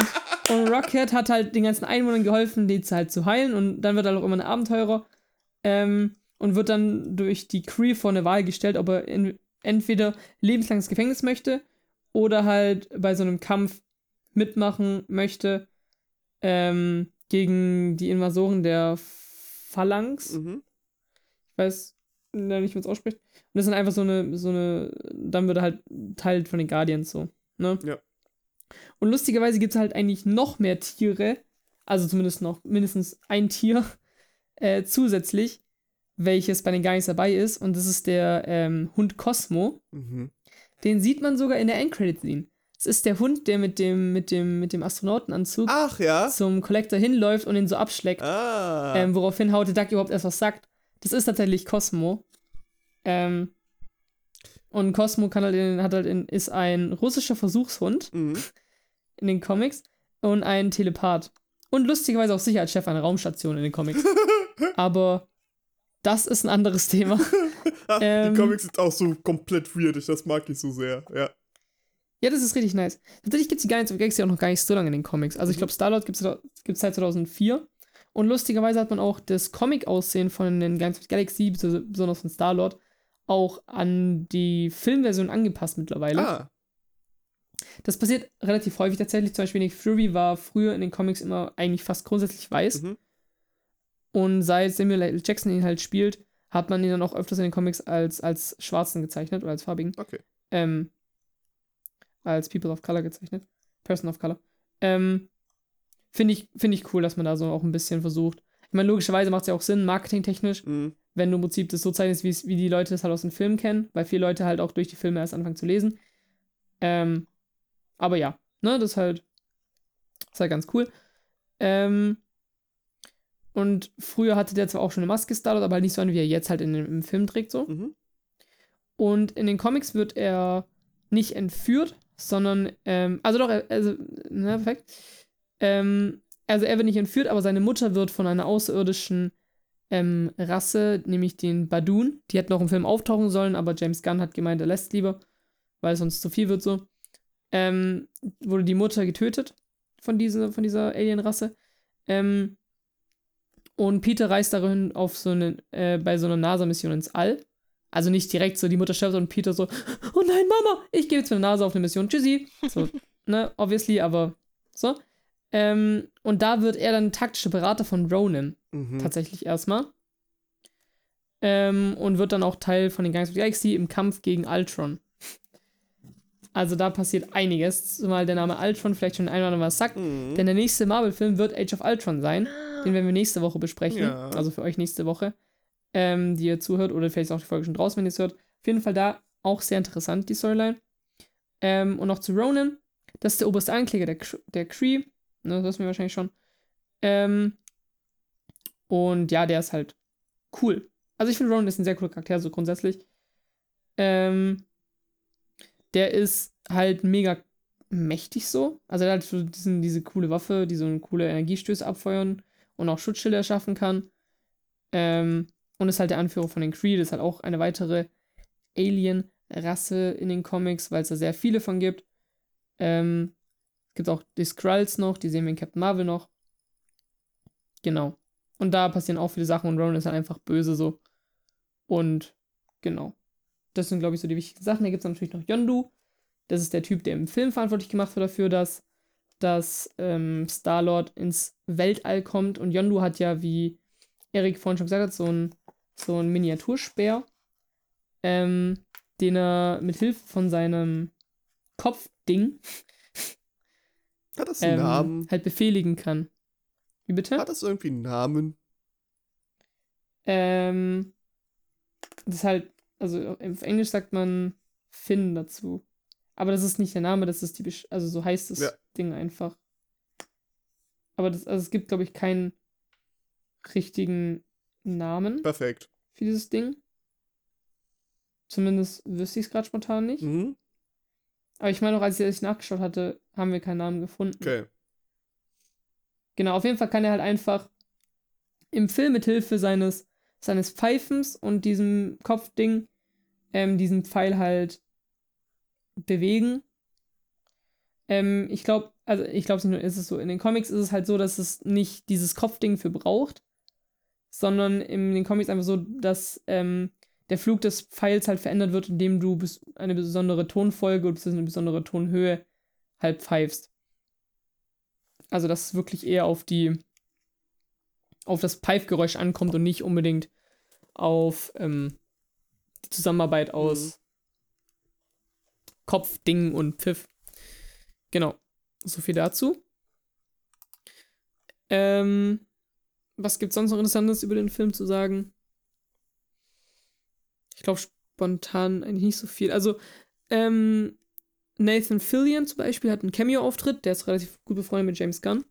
und Rocket hat halt den ganzen Einwohnern geholfen, die halt zu heilen. Und dann wird er auch immer ein Abenteurer. Ähm, und wird dann durch die Crew vor eine Wahl gestellt, ob er in, entweder lebenslanges Gefängnis möchte oder halt bei so einem Kampf mitmachen möchte ähm, gegen die Invasoren der Phalanx. mhm. Ich weiß leider nicht, wie man es ausspricht. Und das sind einfach so eine, so eine, dann wird er halt Teil von den Guardians so, ne? Ja. Und lustigerweise gibt es halt eigentlich noch mehr Tiere, also zumindest noch mindestens ein Tier [LAUGHS] äh, zusätzlich, welches bei den Guardians dabei ist. Und das ist der ähm, Hund Cosmo. Mhm. Den sieht man sogar in der Endcredit-Scene. Es ist der Hund, der mit dem, mit dem, mit dem Astronautenanzug ja. zum Collector hinläuft und ihn so abschleckt. Ah. Ähm, woraufhin the Duck überhaupt erst was sagt. Das ist tatsächlich Cosmo. Ähm, und Cosmo kann halt in, hat halt in, ist ein russischer Versuchshund mhm. in den Comics und ein Telepath. Und lustigerweise auch Sicherheitschef einer Raumstation in den Comics. [LAUGHS] Aber das ist ein anderes Thema. [LAUGHS] Ach, Ähm. die Comics sind auch so komplett weird. Ich- Das mag ich so sehr. Ja. Ja, das ist richtig nice. Tatsächlich gibt es die Guardians of Galaxy auch noch gar nicht so lange in den Comics. Also ich glaube, Star-Lord gibt es seit 2004. Und lustigerweise hat man auch das Comic-Aussehen von den Guardians of the Galaxy, besonders von Star-Lord, auch an die Filmversion angepasst mittlerweile. Ah, Das passiert relativ häufig tatsächlich. Zum Beispiel Nick Fury war früher in den Comics immer eigentlich fast grundsätzlich weiß. mhm. Und seit Samuel L. Jackson ihn halt spielt, hat man ihn dann auch öfters in den Comics als, als schwarzen gezeichnet oder als farbigen. okay. Ähm, als People of Color gezeichnet. Person of Color. Ähm, Finde ich, find ich cool, dass man da so auch ein bisschen versucht. Ich meine, logischerweise macht es ja auch Sinn, marketingtechnisch, Mhm. wenn du im Prinzip das so zeichnest, wie die Leute das halt aus den Filmen kennen, weil viele Leute halt auch durch die Filme erst anfangen zu lesen. Ähm, aber ja, ne, das ist halt, das ist halt ganz cool. Ähm, und früher hatte der zwar auch schon eine Maske Star aber halt nicht so eine, wie er jetzt halt in, dem- im Film trägt, so. Mhm. Und in den Comics wird er nicht entführt, sondern, ähm, also doch, also, na, perfekt. Ähm, also er wird nicht entführt, aber seine Mutter wird von einer außerirdischen ähm, Rasse, nämlich den Badun, die hätten auch im Film auftauchen sollen, aber James Gunn hat gemeint, er lässt lieber, weil es sonst zu viel wird so. Ähm, wurde die Mutter getötet von dieser, von dieser Alien-Rasse. Ähm, und Peter reist darin auf so eine, äh, bei so einer NASA-Mission ins All. Also nicht direkt so, die Mutter stirbt und Peter so, oh nein, Mama, ich gehe jetzt mit der NASA auf eine Mission, tschüssi. So, [LAUGHS] ne, obviously, aber so. Ähm, und da wird er dann taktischer Berater von Ronan, Mhm. tatsächlich erstmal. Ähm, und wird dann auch Teil von den Guardians of the Galaxy im Kampf gegen Ultron. Also da passiert einiges, zumal der Name Ultron vielleicht schon ein oder andere was sagt. Mhm. Denn der nächste Marvel-Film wird Age of Ultron sein. Den werden wir nächste Woche besprechen. Ja. Also für euch nächste Woche, ähm, die ihr zuhört. Oder vielleicht auch die Folge schon draußen, wenn ihr es hört. Auf jeden Fall da auch sehr interessant, die Storyline. Ähm, und noch zu Ronan. Das ist der oberste Ankläger der, Kr- der Kree. Ne, das wissen wir wahrscheinlich schon. Ähm, und ja, der ist halt cool. Also ich finde Ronan ist ein sehr cooler Charakter, so grundsätzlich. Ähm, der ist halt mega mächtig so. Also er hat so diesen, diese coole Waffe, die so eine coole Energiestöße abfeuern und auch Schutzschilde erschaffen kann. Ähm, und ist halt der Anführer von den Kree. Das ist halt auch eine weitere Alien-Rasse in den Comics, weil es da sehr viele von gibt. Ähm, gibt auch die Skrulls noch, die sehen wir in Captain Marvel noch. Genau. Und da passieren auch viele Sachen und Ronan ist halt einfach böse so. Und genau. Das sind, glaube ich, so die wichtigen Sachen. Da gibt es natürlich noch Yondu. Das ist der Typ, der im Film verantwortlich gemacht wird dafür, dass, dass ähm, Star-Lord ins Weltall kommt. Und Yondu hat ja, wie Erik vorhin schon gesagt hat, so ein, so ein Miniaturspeer, ähm, den er mit Hilfe von seinem Kopfding Hat das einen ähm, Namen? halt befehligen kann. Wie bitte? Hat das irgendwie einen Namen? Ähm, das ist halt, also auf Englisch sagt man Finn dazu. Aber das ist nicht der Name, das ist die, Besch also so heißt das Ja. Ding einfach. Aber das, also es gibt, glaube ich, keinen richtigen Namen Perfekt. für dieses Ding. Zumindest wüsste ich es gerade spontan nicht. Mhm. Aber ich meine auch, als ich nachgeschaut hatte, haben wir keinen Namen gefunden. Okay. Genau, auf jeden Fall kann er halt einfach im Film mit Hilfe seines, seines Pfeifens und diesem Kopfding ähm, diesen Pfeil halt bewegen. Ähm, ich glaube, also ich glaube nicht nur, ist es so, in den Comics ist es halt so, dass es nicht dieses Kopfding für braucht, sondern in den Comics einfach so, dass ähm, der Flug des Pfeils halt verändert wird, indem du bis eine besondere Tonfolge oder eine besondere Tonhöhe halt pfeifst. Also, dass es wirklich eher auf die auf das Pfeifgeräusch ankommt und nicht unbedingt auf ähm, die Zusammenarbeit aus Kopf, Ding und Pfiff. Genau. So viel dazu. Ähm, was gibt's sonst noch Interessantes über den Film zu sagen? Ich glaube spontan eigentlich nicht so viel. Also, ähm, Nathan Fillion zum Beispiel hat einen Cameo-Auftritt, der ist relativ gut befreundet mit James Gunn.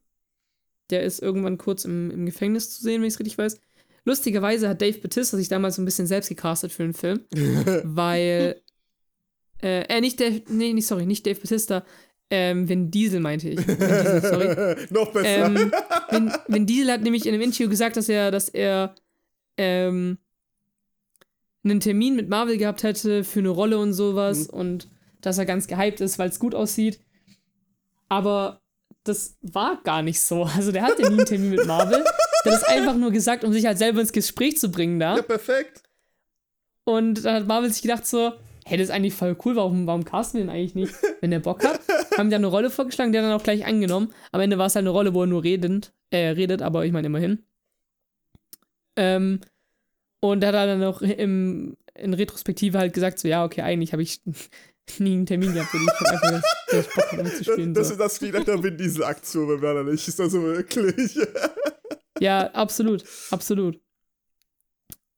Der ist irgendwann kurz im, im Gefängnis zu sehen, wenn ich es richtig weiß. Lustigerweise hat Dave Bautista sich damals so ein bisschen selbst gecastet für den Film, [LAUGHS] weil äh, äh, nicht Dave, nee, nicht, sorry, nicht Dave Bautista, ähm, Vin Diesel meinte ich. Vin Diesel, sorry. [LAUGHS] Noch besser. Ähm, Vin, Vin Diesel hat nämlich in einem Interview gesagt, dass er, dass er ähm, einen Termin mit Marvel gehabt hätte für eine Rolle und sowas Mhm. und dass er ganz gehypt ist, weil es gut aussieht. Aber das war gar nicht so. Also der hatte nie einen Termin mit Marvel. [LAUGHS] Der hat es einfach nur gesagt, um sich halt selber ins Gespräch zu bringen da. Ja, perfekt. Und dann hat Marvel sich gedacht so, hey, das ist eigentlich voll cool, warum, warum casten wir den eigentlich nicht? Wenn der Bock hat, [LAUGHS] haben die eine Rolle vorgeschlagen, der dann auch gleich angenommen. Am Ende war es halt eine Rolle, wo er nur redend, äh, redet, aber ich meine immerhin. Ähm, und da hat er dann auch im, in Retrospektive halt gesagt, so, ja, okay, eigentlich habe ich [LAUGHS] nie einen Termin gehabt, und ich einfach das, das Bock damit zu spielen. Das, so. das ist das wie nach der Vin Diesel-Aktion bei Werner nicht. Ist das so wirklich? [LAUGHS] Ja, absolut, absolut.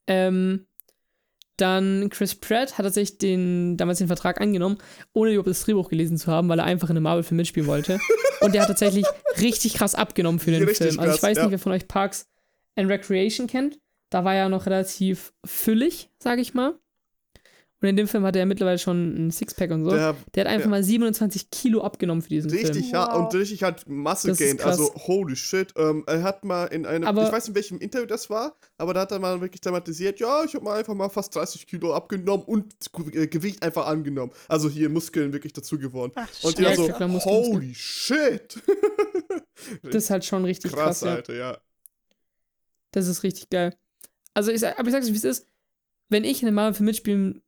Ähm, dann Chris Pratt hat tatsächlich den, damals den Vertrag angenommen, ohne überhaupt das Drehbuch gelesen zu haben, weil er einfach in einem Marvel-Film mitspielen wollte. Und der hat tatsächlich [LAUGHS] richtig krass abgenommen für den Richtig Film. Also ich krass, weiß ja. nicht, wer von euch Parks and Recreation kennt. Da war er noch relativ füllig, sage ich mal. Und in dem Film hatte er mittlerweile schon ein Sixpack und so. Der, Der, hat einfach ja. mal 27 Kilo abgenommen für diesen richtig, Film. ja, Wow. und richtig hat Masse gained. Also, holy shit. Ähm, er hat mal in einem, Aber- ich weiß nicht, in welchem Interview das war, aber da hat er mal wirklich thematisiert, ja, ich habe mal einfach mal fast 30 Kilo abgenommen und äh, Gewicht einfach angenommen. Also hier Muskeln wirklich dazu gewonnen. Ach, Und Ja, ja, so, klar, Muskeln, Muskeln. holy shit. Das ist halt schon richtig krass, krass, ja. Alter, ja. Das ist richtig geil. Also, ich, sag- aber ich sag's euch, wie es ist. Wenn ich in einem Marvel-Film mitspielen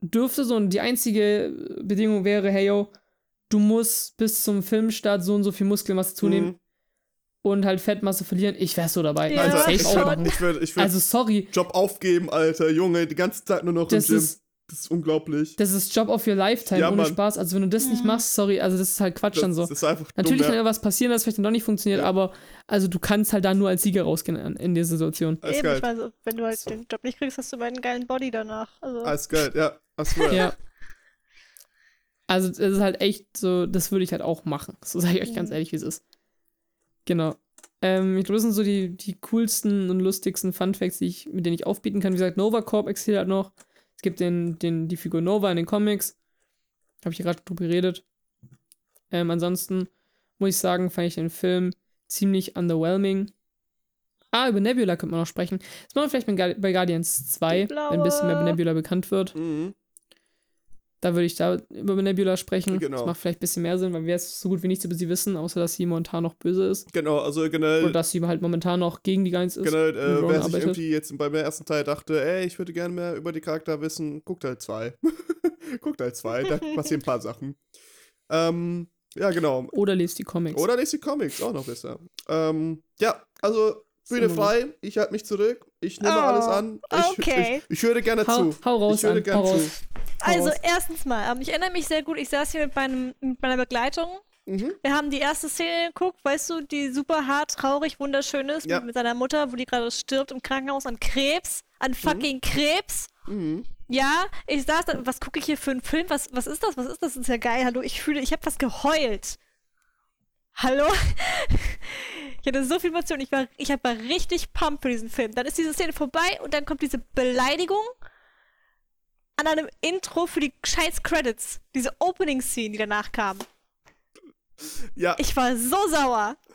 dürfte, so und die einzige Bedingung wäre, hey, yo, du musst bis zum Filmstart so und so viel Muskelmasse zunehmen Mhm. und halt Fettmasse verlieren, ich wär so dabei. Ja, Also, Alter, ich würde ich würd, ich würd Also, sorry, Job aufgeben, Alter. Junge, die ganze Zeit nur noch das im Gym. ist, das ist unglaublich. das ist Job of your lifetime, Ja, ohne Mann. Spaß. Also, wenn du das nicht machst, sorry, also, das ist halt Quatsch dann so. Das ist einfach Natürlich dumm, kann ja. irgendwas passieren, dass vielleicht dann doch nicht funktioniert, Ja. aber also du kannst halt da nur als Sieger rausgehen in, in der Situation. Alles Eben, geil. ich meine, wenn du halt So. den Job nicht kriegst, hast du meinen geilen Body danach. Also, Alles geil, ja. Du [LAUGHS] Ja. Also es ist halt echt so, das würde ich halt auch machen. So sage ich euch ganz Mhm. ehrlich, wie es ist. Genau. Ähm, ich glaube, das sind so die, die coolsten und lustigsten Funfacts, die ich, mit denen ich aufbieten kann. Wie gesagt, Nova Corp existiert halt noch. Es gibt den, den, die Figur Nova in den Comics. Habe ich gerade drüber geredet. Ähm, ansonsten muss ich sagen, fand ich den Film ziemlich underwhelming. Ah, über Nebula könnte man noch sprechen. Das machen wir vielleicht bei Guardi- bei Guardians 2, Die wenn ein bisschen mehr über. Nebula bekannt wird. Mhm. Da würde ich da über Nebula sprechen. Genau. Das macht vielleicht ein bisschen mehr Sinn, weil wir jetzt so gut wie nichts über sie wissen, außer dass sie momentan noch böse ist. Genau, also generell, Oder dass sie halt momentan noch gegen die Guardians ist. und äh, wer sich arbeitet. irgendwie jetzt beim ersten Teil dachte, ey, ich würde gerne mehr über die Charakter wissen, guckt halt zwei. [LAUGHS] guckt halt zwei, da [LAUGHS] passieren ein paar Sachen. Ähm, ja, genau. Oder lest die Comics. Oder lest die Comics, auch noch besser. Ähm, ja, also Bühne frei, ich halte mich zurück, ich nehme Oh, alles an. Ich, okay. ich, ich höre gerne hau, zu. hau raus, ich höre an, gerne hau raus. zu. Also erstens mal, ähm, ich erinnere mich sehr gut, ich saß hier mit, meinem, mit meiner Begleitung. Mhm. Wir haben die erste Szene geguckt, weißt du, die super hart, traurig, wunderschön ist, Ja. mit, mit seiner Mutter, wo die gerade stirbt im Krankenhaus an Krebs, an fucking Krebs. Mhm. Ja, ich saß da, was gucke ich hier für einen Film? Was, was ist das? Was ist das? Das ist ja geil. Hallo, ich fühle, ich habe was geheult. Hallo? [LAUGHS] Ich hatte so viel Emotion. Ich war, ich war richtig pumped für diesen Film. Dann ist diese Szene vorbei und dann kommt diese Beleidigung an einem Intro für die scheiß Credits. Diese Opening-Scene, die danach kam. Ja, Ich war so sauer. [LAUGHS]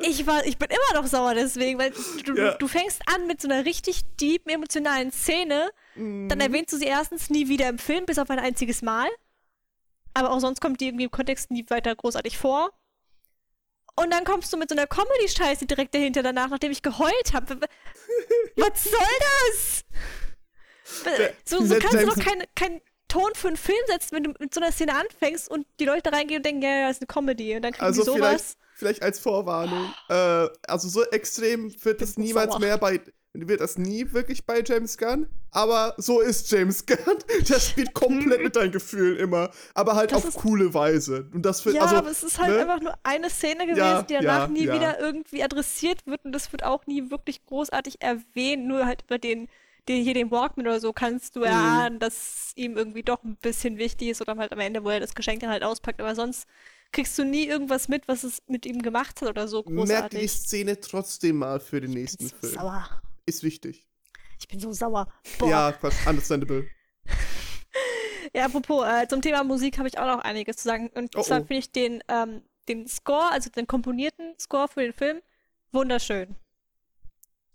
Ich war, ich bin immer noch sauer deswegen, weil du, Ja. du fängst an mit so einer richtig deepen, emotionalen Szene. Mhm. Dann erwähnst du sie erstens nie wieder im Film, bis auf ein einziges Mal. Aber auch sonst kommt die irgendwie im Kontext nie weiter großartig vor. Und dann kommst du mit so einer Comedy-Scheiße direkt dahinter danach, nachdem ich geheult habe. Was soll das? So, so kannst du doch keinen kein Ton für einen Film setzen, wenn du mit so einer Szene anfängst und die Leute reingehen und denken, ja, ja, das ist eine Comedy. Und dann kriegen Also die vielleicht, sowas. vielleicht als Vorwarnung. Äh, also so extrem wird es niemals sauer. mehr bei. Wird das nie wirklich bei James Gunn? Aber so ist James Gunn. [LAUGHS] Der spielt komplett mit deinen Gefühlen immer. Aber halt Das auf coole Weise. Und das wird. Ja, also, aber es ist halt ne? einfach nur eine Szene gewesen, Ja, die danach ja, nie ja. wieder irgendwie adressiert wird und das wird auch nie wirklich großartig erwähnt. Nur halt über den, den hier den Walkman oder so kannst Mhm. du erahnen, dass ihm irgendwie doch ein bisschen wichtig ist oder halt am Ende, wo er das Geschenk dann halt auspackt. Aber sonst kriegst du nie irgendwas mit, was es mit ihm gemacht hat oder so merkt die großartig. Szene trotzdem mal für den nächsten Film. sauer. Ist wichtig. Ich bin so sauer. Boah. Ja, understandable. [LAUGHS] Ja, apropos, äh, zum Thema Musik habe ich auch noch einiges zu sagen. Und Oh, zwar oh. finde ich den, ähm, den Score, also den komponierten Score für den Film, wunderschön.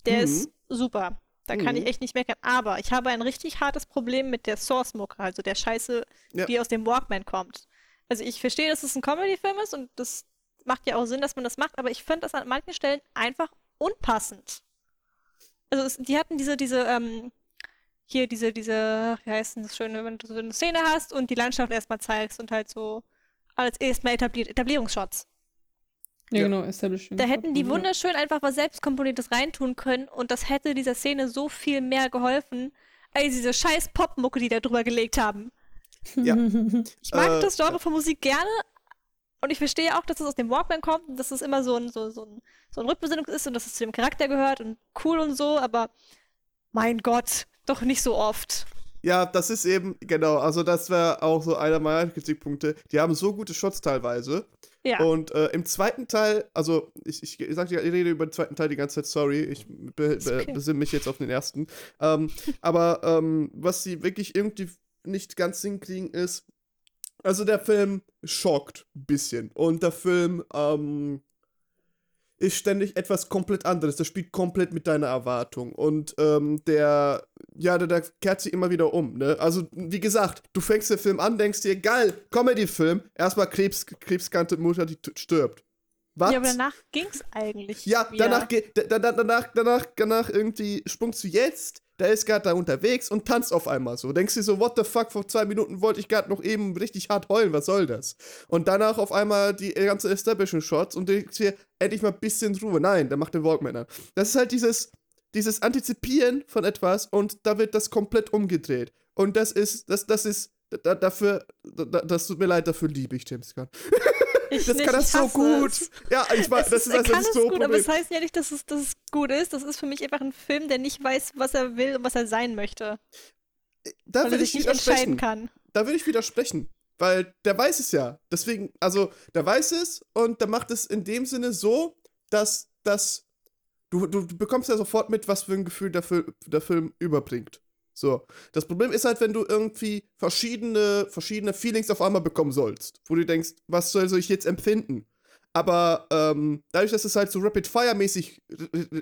Der Mhm. ist super. Da kann Mhm. ich echt nicht meckern. Aber ich habe ein richtig hartes Problem mit der Source-Mucke, also der Scheiße, Ja. die aus dem Walkman kommt. Also ich verstehe, dass es ein Comedy-Film ist und das macht ja auch Sinn, dass man das macht, aber ich finde das an manchen Stellen einfach unpassend. Also es, die hatten diese, diese, ähm, hier diese, diese, wie heißt denn das Schöne, wenn du so eine Szene hast und die Landschaft erstmal zeigst und halt so als erstmal etabliert, Etablierungsshots. Ja, Ja. genau, Establishing. Da hätten die wunderschön einfach was selbstkomponiertes reintun können und das hätte dieser Szene so viel mehr geholfen, als diese scheiß Popmucke, die da drüber gelegt haben. Ja. [LAUGHS] Ich mag Äh, das Genre von Musik gerne und ich verstehe auch, dass es aus dem Walkman kommt und dass es immer so ein, so, so, ein, so ein Rückbesinnung ist und dass es zu dem Charakter gehört und cool und so, aber mein Gott, doch nicht so oft. Ja, das ist eben, genau, also das wäre auch so einer meiner Kritikpunkte. Die haben so gute Shots teilweise. Ja. Und äh, im zweiten Teil, also ich, ich, ich, sag, ich rede über den zweiten Teil die ganze Zeit, sorry, ich be, be, besinne mich jetzt auf den ersten. Ähm, aber ähm, was sie wirklich irgendwie nicht ganz hinkriegen ist, also der Film schockt ein bisschen. Und der Film ähm, ist ständig etwas komplett anderes. Der spielt komplett mit deiner Erwartung. Und ähm, der, ja, der, der kehrt sich immer wieder um. Ne? Also, wie gesagt, du fängst den Film an, denkst dir, geil, Comedy-Film, erstmal Krebs, krebskranke Mutter, die stirbt. Was? Ja, aber danach ging's eigentlich. Ja, wieder. danach, danach, danach, danach irgendwie sprungst du jetzt, da ist gerade da unterwegs und tanzt auf einmal so. Denkst dir so, what the fuck, vor zwei Minuten wollte ich gerade noch eben richtig hart heulen, was soll das? Und danach auf einmal die ganze Establishing-Shots und denkst dir, endlich mal ein bisschen Ruhe. Nein, der macht den Walkman an. Das ist halt dieses, dieses Antizipieren von etwas und da wird das komplett umgedreht. Und das ist, das, das ist, da, dafür, da, das tut mir leid, dafür liebe ich James Gunn. [LAUGHS] Ich Das nicht, kann das so gut. es. Ja, ich weiß, das ist, ist, er das kann ist es so gut, aber Problem. es heißt ja nicht, dass es, dass es gut ist. Das ist für mich einfach ein Film, der nicht weiß, was er will und was er sein möchte. Da er ich nicht entscheiden widersprechen. kann. Da will ich widersprechen. Weil der weiß es ja. Deswegen, also, der weiß es und der macht es in dem Sinne so, dass, dass du, du, du bekommst ja sofort mit, was für ein Gefühl der, Fil der Film überbringt. So. Das Problem ist halt, wenn du irgendwie verschiedene, verschiedene Feelings auf einmal bekommen sollst, wo du denkst, was soll ich jetzt empfinden? Aber ähm, dadurch, dass es halt so Rapid-Fire-mäßig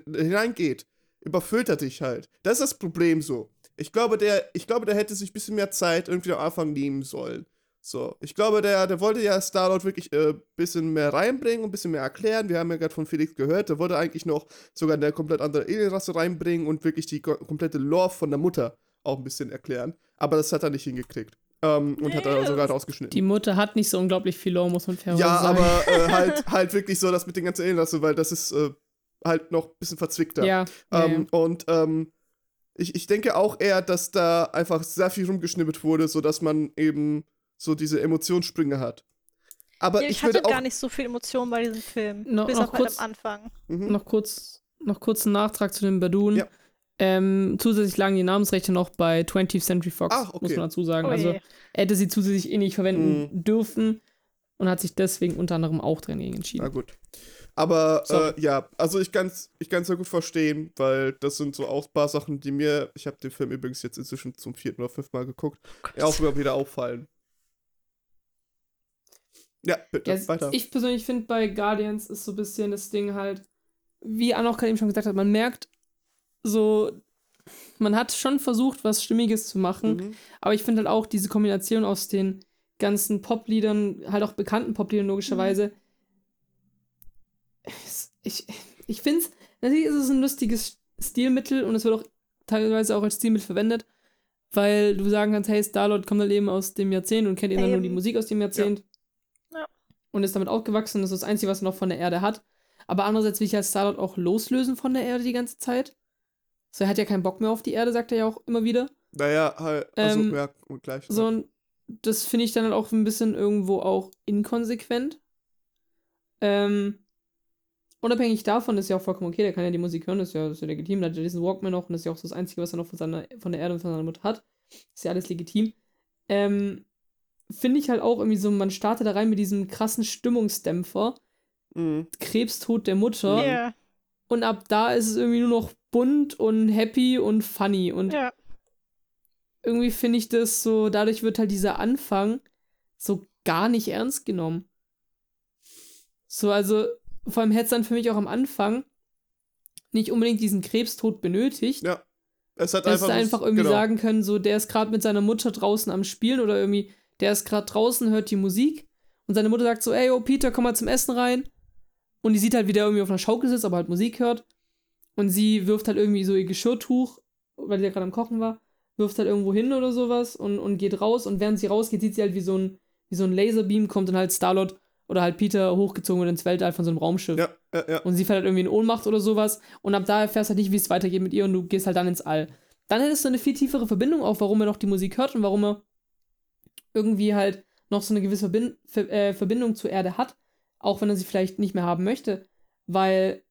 hineingeht, überfüllt er dich halt. Das ist das Problem so. Ich glaube, der, ich glaube, der hätte sich ein bisschen mehr Zeit irgendwie am Anfang nehmen sollen. So, ich glaube, der, der wollte ja Starlord wirklich ein äh, bisschen mehr reinbringen und ein bisschen mehr erklären. Wir haben ja gerade von Felix gehört, der wollte eigentlich noch sogar eine komplett andere Alienrasse reinbringen und wirklich die ko- komplette Lore von der Mutter auch ein bisschen erklären. Aber das hat er nicht hingekriegt. Ähm, und hat er Nee, sogar rausgeschnitten. Die Mutter hat nicht so unglaublich viel Lore, muss man fair Ja, sagen. aber äh, [LAUGHS] halt, halt wirklich so das mit den ganzen Alienrasse, weil das ist äh, halt noch ein bisschen verzwickter. Ja, Ähm, Und ähm, ich, ich denke auch eher, dass da einfach sehr viel rumgeschnippelt wurde, sodass man eben so diese Emotionssprünge hat. Aber Ja, ich, ich, würde hatte auch. gar nicht so viel Emotionen bei diesem Film. No- bis noch auf halt kurz- am Anfang. Mhm. noch kurz, noch kurz einen Nachtrag zu den Badun. Ja. Ähm, zusätzlich lagen die Namensrechte noch bei 20th Century Fox, Ach, okay. muss man dazu sagen. Oh also je. er hätte sie zusätzlich eh nicht verwenden Mhm. dürfen und hat sich deswegen unter anderem auch dagegen Na entschieden. gut. Aber Sorry. äh, ja, also ich kann es ich kann's ja gut verstehen, weil das sind so auch ein paar Sachen, die mir, ich habe den Film übrigens jetzt inzwischen zum vierten oder fünften Mal geguckt, ja, auch immer wieder auffallen. Ja, bitte, Ja, weiter. ich persönlich finde, bei Guardians ist so ein bisschen das Ding halt, wie Anna auch gerade eben schon gesagt hat, man merkt so, man hat schon versucht, was Stimmiges zu machen, Mhm. aber ich finde halt auch diese Kombination aus den ganzen Popliedern, halt auch bekannten Popliedern logischerweise, es- ich, ich finde es, natürlich ist es ein lustiges Stilmittel und es wird auch teilweise auch als Stilmittel verwendet, weil du sagen kannst, hey, Starlord kommt halt eben aus dem Jahrzehnt und kennt eben nur die Eben. Musik aus dem Jahrzehnt. Ja. Und ist damit aufgewachsen, das ist das Einzige, was er noch von der Erde hat. Aber andererseits will ich als Starlord auch loslösen von der Erde die ganze Zeit. So, er hat ja keinen Bock mehr auf die Erde, sagt er ja auch immer wieder. Naja, halt, also, Ähm, ja, und gleich. So, und das finde ich dann halt auch ein bisschen irgendwo auch inkonsequent. Ähm, unabhängig davon ist ja auch vollkommen okay, der kann ja die Musik hören, das ist ja, ist ja legitim, der hat ja diesen Walkman noch und das ist ja auch so das Einzige, was er noch von, seiner, von der Erde und von seiner Mutter hat. Ist ja alles legitim. Ähm, finde ich halt auch irgendwie so, man startet da rein mit diesem krassen Stimmungsdämpfer, Mhm. Krebstod der Mutter, Ja, und ab da ist es irgendwie nur noch bunt und happy und funny und ja. irgendwie finde ich das so, dadurch wird halt dieser Anfang so gar nicht ernst genommen. So, also, vor allem hätte es dann für mich auch am Anfang nicht unbedingt diesen Krebstod benötigt, Ja. Es hat Dass einfach, sie einfach irgendwie genau. sagen können, so, der ist gerade mit seiner Mutter draußen am Spielen oder irgendwie, der ist gerade draußen, hört die Musik und seine Mutter sagt so, ey, oh Peter, komm mal zum Essen rein. Und die sieht halt, wie der irgendwie auf einer Schaukel sitzt, aber halt Musik hört. Und sie wirft halt irgendwie so ihr Geschirrtuch, weil die ja gerade am Kochen war, wirft halt irgendwo hin oder sowas und, und geht raus. Und während sie rausgeht, sieht sie halt, wie so ein, wie so ein Laserbeam kommt und halt Starlord oder halt Peter hochgezogen wird ins Weltall von so einem Raumschiff. Ja, ja, ja. Und sie fällt halt irgendwie in Ohnmacht oder sowas. Und ab da erfährst du halt nicht, wie es weitergeht mit ihr und du gehst halt dann ins All. Dann hättest du eine viel tiefere Verbindung, auch warum er noch die Musik hört und warum er irgendwie halt noch so eine gewisse Verbin Ver äh, Verbindung zur Erde hat, auch wenn er sie vielleicht nicht mehr haben möchte. Weil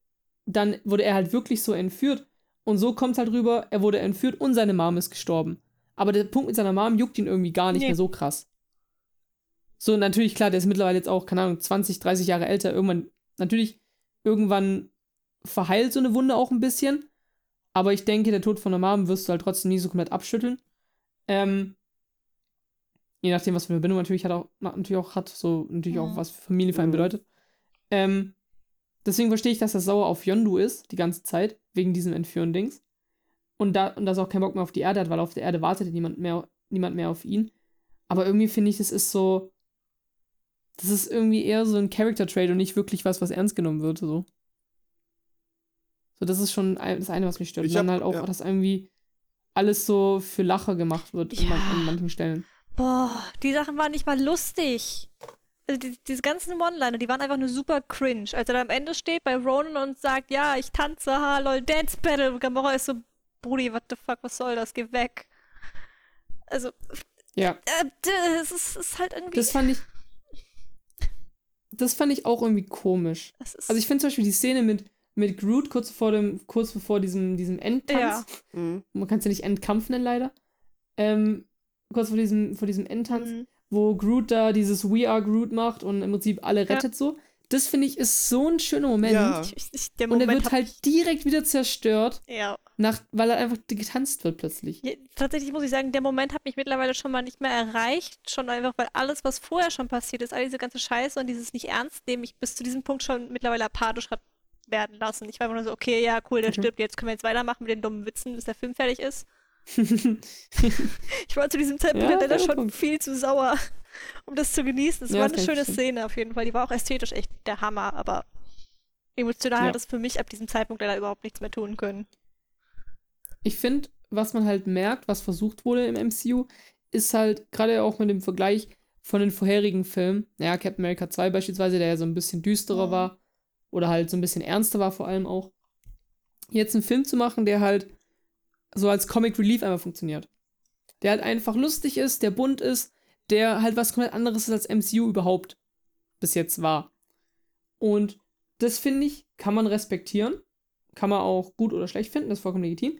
dann wurde er halt wirklich so entführt. Und so kommt es halt rüber, er wurde entführt und seine Mom ist gestorben. Aber der Punkt mit seiner Mom juckt ihn irgendwie gar nicht Nee. mehr so krass. So, natürlich, klar, der ist mittlerweile jetzt auch, keine Ahnung, 20, 30 Jahre älter. Irgendwann, natürlich, irgendwann verheilt so eine Wunde auch ein bisschen. Aber ich denke, der Tod von der Mom wirst du halt trotzdem nie so komplett abschütteln. Ähm, je nachdem, was für eine Verbindung man natürlich hat, auch, natürlich auch hat, so natürlich auch, Mhm. was Familie für einen Mhm. bedeutet. Ähm, deswegen verstehe ich, dass er sauer auf Yondu ist, die ganze Zeit, wegen diesem Entführen-Dings. Und, da, und dass er auch keinen Bock mehr auf die Erde hat, weil auf der Erde wartet niemand mehr, niemand mehr auf ihn. Aber irgendwie finde ich, das ist so. Das ist irgendwie eher so ein Character-Trade und nicht wirklich was, was ernst genommen wird. So, so das ist schon das eine, was mich stört. Ich und dann hab- halt auch, ja. dass irgendwie alles so für Lacher gemacht wird Ja. an manchen Stellen. Boah, die Sachen waren nicht mal lustig. Also die, diese ganzen One-Liner, die waren einfach nur super cringe. Als er da am Ende steht bei Ronan und sagt, ja, ich tanze, ha, lol, Dance Battle. Und Gamora ist so, Brudi, what the fuck, was soll das? Geh weg. Also, Ja. äh, das ist, ist halt irgendwie. Das fand ich. Das fand ich auch irgendwie komisch. Also ich finde zum Beispiel die Szene mit, mit Groot kurz vor dem, kurz bevor diesem, diesem Endtanz. Ja. Mhm. Man kann es ja nicht Endkampf nennen, leider. Ähm, kurz vor diesem, vor diesem Endtanz, Mhm. wo Groot da dieses We Are Groot macht und im Prinzip alle Ja. rettet so. Das finde ich ist so ein schöner Moment. Ja. Ich, ich, der Und er Moment wird halt direkt wieder zerstört, Ja. nach, weil er einfach getanzt wird plötzlich. Ja, Tatsächlich muss ich sagen, der Moment hat mich mittlerweile schon mal nicht mehr erreicht. Schon einfach, weil alles, was vorher schon passiert ist, all diese ganze Scheiße und dieses nicht ernst nehmen, mich bis zu diesem Punkt schon mittlerweile apathisch hat werden lassen. Ich war immer nur so, okay, ja, cool, der Mhm. stirbt, jetzt können wir jetzt weitermachen mit den dummen Witzen, bis der Film fertig ist. [LAUGHS] Ich war zu diesem Zeitpunkt Ja, leider schon Punkt. viel zu sauer, um das zu genießen. Es Ja, war eine schöne. Szene auf jeden Fall. Die war auch ästhetisch echt der Hammer, aber emotional Ja. hat es für mich ab diesem Zeitpunkt leider überhaupt nichts mehr tun können. ich finde, was man halt merkt, was versucht wurde im MCU, ist halt gerade auch mit dem Vergleich von den vorherigen Filmen, naja, Captain America 2 beispielsweise, der ja so ein bisschen düsterer Mhm. war oder halt so ein bisschen ernster war vor allem auch, jetzt einen Film zu machen, der halt so als Comic Relief einmal funktioniert. Der halt einfach lustig ist, der bunt ist, der halt was komplett anderes ist als MCU überhaupt bis jetzt war. Und das finde ich, kann man respektieren. Kann man auch gut oder schlecht finden, das ist vollkommen legitim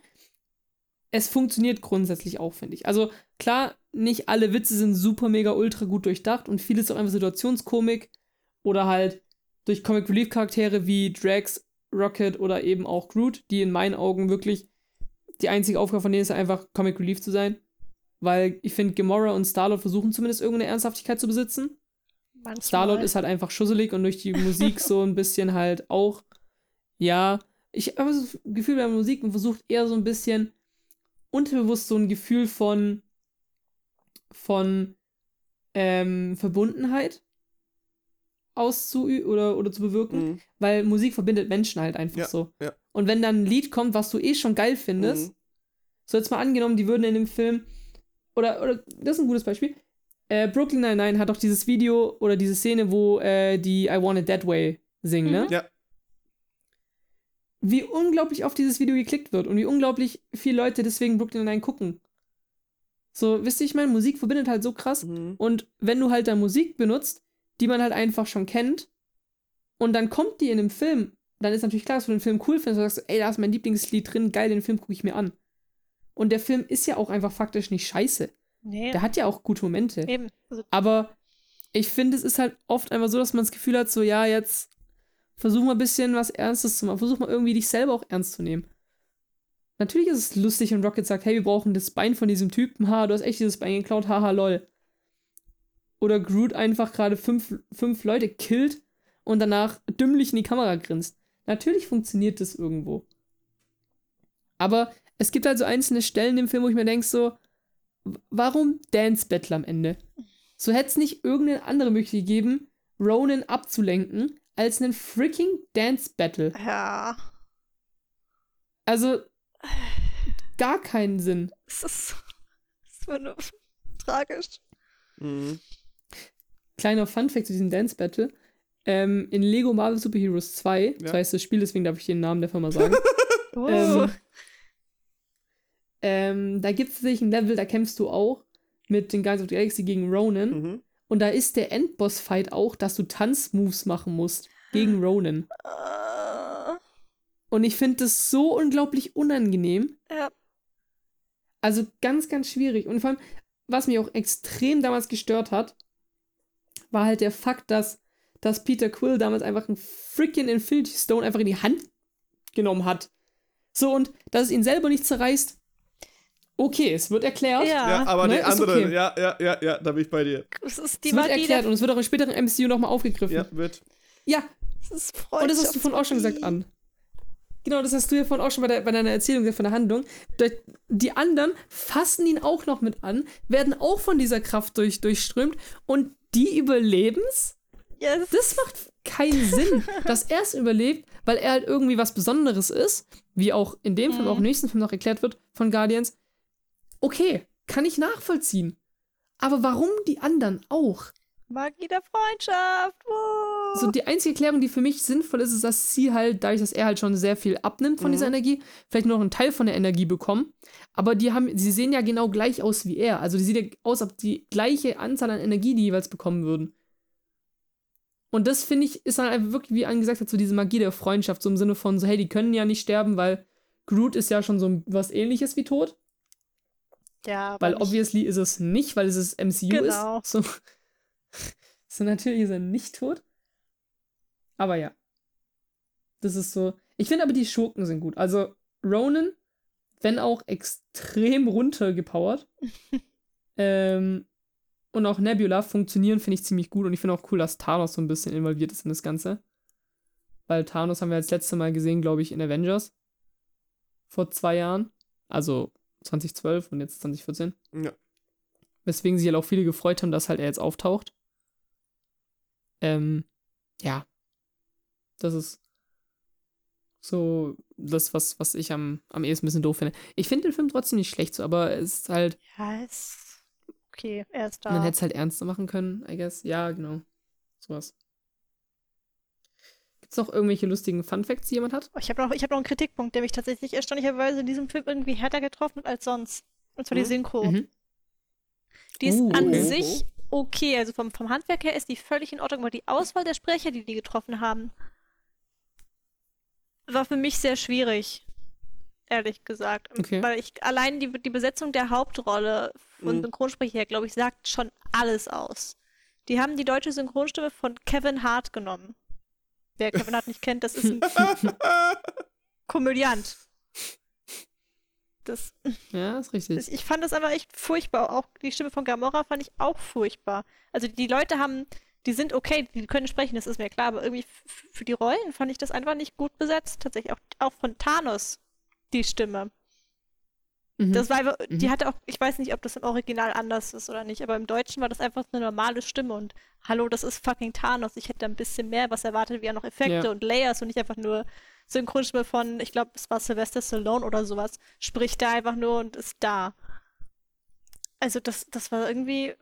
es funktioniert grundsätzlich auch, finde ich. Also klar, nicht alle Witze sind super, mega, ultra gut durchdacht und vieles ist auch einfach Situationskomik oder halt durch Comic Relief Charaktere wie Drax, Rocket oder eben auch Groot, die in meinen Augen wirklich die einzige Aufgabe von denen ist einfach Comic Relief zu sein, weil ich finde Gamora und Star-Lord versuchen zumindest irgendeine Ernsthaftigkeit zu besitzen. Manchmal. Star-Lord ist halt einfach schusselig und durch die Musik [LAUGHS] so ein bisschen halt auch, ja, ich habe das Gefühl bei der Musik, man versucht eher so ein bisschen unterbewusst so ein Gefühl von, von ähm, Verbundenheit auszuüben oder, oder zu bewirken, Mhm. weil Musik verbindet Menschen halt einfach Ja, so. ja. Und wenn dann ein Lied kommt, was du eh schon geil findest, Mhm. so jetzt mal angenommen, die würden in dem Film, oder, oder das ist ein gutes Beispiel, äh, Brooklyn Nine-Nine hat doch dieses Video oder diese Szene, wo äh, die I Want It That Way singen, ne? Mhm. Ja. Wie unglaublich oft dieses Video geklickt wird und wie unglaublich viele Leute deswegen Brooklyn Nine gucken. So, wisst ihr, ich meine, Musik verbindet halt so krass. Mhm. Und wenn du halt da Musik benutzt, die man halt einfach schon kennt, und dann kommt die in einem Film, dann ist natürlich klar, dass du den Film cool findest und sagst, ey, da ist mein Lieblingslied drin, geil, den Film gucke ich mir an. Und der Film ist ja auch einfach faktisch nicht scheiße. Nee, Der hat ja auch gute Momente. eben. Also, Aber ich finde, es ist halt oft einfach so, dass man das Gefühl hat, so, ja, jetzt versuch mal ein bisschen was Ernstes zu machen. Versuch mal irgendwie dich selber auch ernst zu nehmen. Natürlich ist es lustig, wenn Rocket sagt, hey, wir brauchen das Bein von diesem Typen. Ha, du hast echt dieses Bein geklaut. Haha, lol. Oder Groot einfach gerade fünf, fünf Leute killt und danach dümmlich in die Kamera grinst. Natürlich funktioniert das irgendwo. Aber es gibt halt so einzelne Stellen im Film, wo ich mir denke, so, warum Dance Battle am Ende? So hätte es nicht irgendeine andere Möglichkeit gegeben, Ronan abzulenken, als einen freaking Dance Battle. Ja. Also, gar keinen Sinn. Es ist, es war nur tragisch. Mhm. Kleiner Funfact zu diesem Dance Battle. Ähm, in Lego Marvel Super Heroes 2, das Ja. heißt das Spiel, deswegen darf ich den Namen der Firma sagen. Uh, [LAUGHS] Ähm, ähm, da gibt es tatsächlich ein Level, da kämpfst du auch mit den Guardians of the Galaxy gegen Ronan. Mhm. Und da ist der Endboss-Fight auch, dass du Tanzmoves machen musst gegen Ronan. äh, Und ich finde das so unglaublich unangenehm. ja. Also ganz, ganz schwierig. Und vor allem, was mich auch extrem damals gestört hat, war halt der Fakt, dass, dass Peter Quill damals einfach einen freaking Infinity Stone einfach in die Hand genommen hat. So, und dass es ihn selber nicht zerreißt. Okay, es wird erklärt. Ja. Ja, aber Ne, die ist anderen, okay. ja, ja, ja, ja, da bin ich bei dir. Es ist die Es wird Magie erklärt der, und es wird auch im späteren MCU nochmal aufgegriffen. Ja, wird. ja ist Und das hast du vorhin auch schon gesagt, an. Genau, das hast du ja vorhin auch schon bei, der, bei deiner Erzählung gesagt, von der Handlung. Die anderen fassen ihn auch noch mit an, werden auch von dieser Kraft durch, durchströmt und die überleben's? Ja, es Das macht keinen [LAUGHS] Sinn, dass er es überlebt, weil er halt irgendwie was Besonderes ist, wie auch in dem Film, Mhm. auch im nächsten Film noch erklärt wird von Guardians. Okay, kann ich nachvollziehen. Aber warum die anderen auch? Magie der Freundschaft. Uh. So, die einzige Erklärung, die für mich sinnvoll ist, ist, dass sie halt, dadurch, dass er halt schon sehr viel abnimmt von Mhm. dieser Energie, vielleicht nur noch einen Teil von der Energie bekommen. Aber die haben, sie sehen ja genau gleich aus wie er. Also die sehen ja aus, ob die gleiche Anzahl an Energie die jeweils bekommen würden. Und das finde ich, ist dann einfach wirklich, wie angesagt hat, so diese Magie der Freundschaft, so im Sinne von so, hey, die können ja nicht sterben, weil Groot ist ja schon so was ähnliches wie tot. ja, Weil obviously ist es nicht, weil es das MCU Genau. ist. So. [LAUGHS] so natürlich ist er nicht tot. Aber ja. Das ist so. Ich finde aber die Schurken sind gut. Also Ronan, wenn auch extrem runtergepowert. [LAUGHS] ähm, und auch Nebula funktionieren, finde ich ziemlich gut. Und ich finde auch cool, dass Thanos so ein bisschen involviert ist in das Ganze. Weil Thanos haben wir als letzte Mal gesehen, glaube ich, in Avengers. Vor zwei Jahren. Also 2012 und jetzt 2014. Ja. Weswegen sich halt auch viele gefreut haben, dass halt er jetzt auftaucht. Ähm, ja. Das ist so das, was, was ich am, am ehesten ein bisschen doof finde. Ich finde den Film trotzdem nicht schlecht so, aber es ist halt, Ja, ist okay. Er ist da. man hätte es halt ernster machen können, I guess. Ja, genau. Sowas. Gibt es noch irgendwelche lustigen Fun Facts, die jemand hat? Oh, Ich habe noch, ich hab noch einen Kritikpunkt, der mich tatsächlich erstaunlicherweise in diesem Film irgendwie härter getroffen hat als sonst. Und zwar die Mhm. Synchro. Mhm. Die ist Uh, an okay. sich okay. Also vom, vom Handwerk her ist die völlig in Ordnung, aber die Auswahl der Sprecher, die die getroffen haben, war für mich sehr schwierig. Ehrlich gesagt. Okay. Weil ich allein die, die Besetzung der Hauptrolle von Mhm. Synchronsprecher her, glaube ich, sagt schon alles aus. Die haben die deutsche Synchronstimme von Kevin Hart genommen. Wer [LAUGHS] Kevin Hart nicht kennt, das ist ein Komödiant. Das, [LAUGHS] Ja, ist richtig. das, ich fand das aber echt furchtbar. Auch die Stimme von Gamora fand ich auch furchtbar. Also die Leute haben, die sind okay, die können sprechen, das ist mir klar, aber irgendwie für die Rollen fand ich das einfach nicht gut besetzt. Tatsächlich auch, auch von Thanos die Stimme. Mhm. Das war einfach, die Mhm. hatte auch, ich weiß nicht, ob das im Original anders ist oder nicht, aber im Deutschen war das einfach eine normale Stimme und hallo, das ist fucking Thanos. Ich hätte da ein bisschen mehr was erwartet, wie auch noch Effekte Ja. und Layers und nicht einfach nur Synchronstimme von, ich glaube, es war Sylvester Stallone oder sowas, spricht da einfach nur und ist da. Also das, das war irgendwie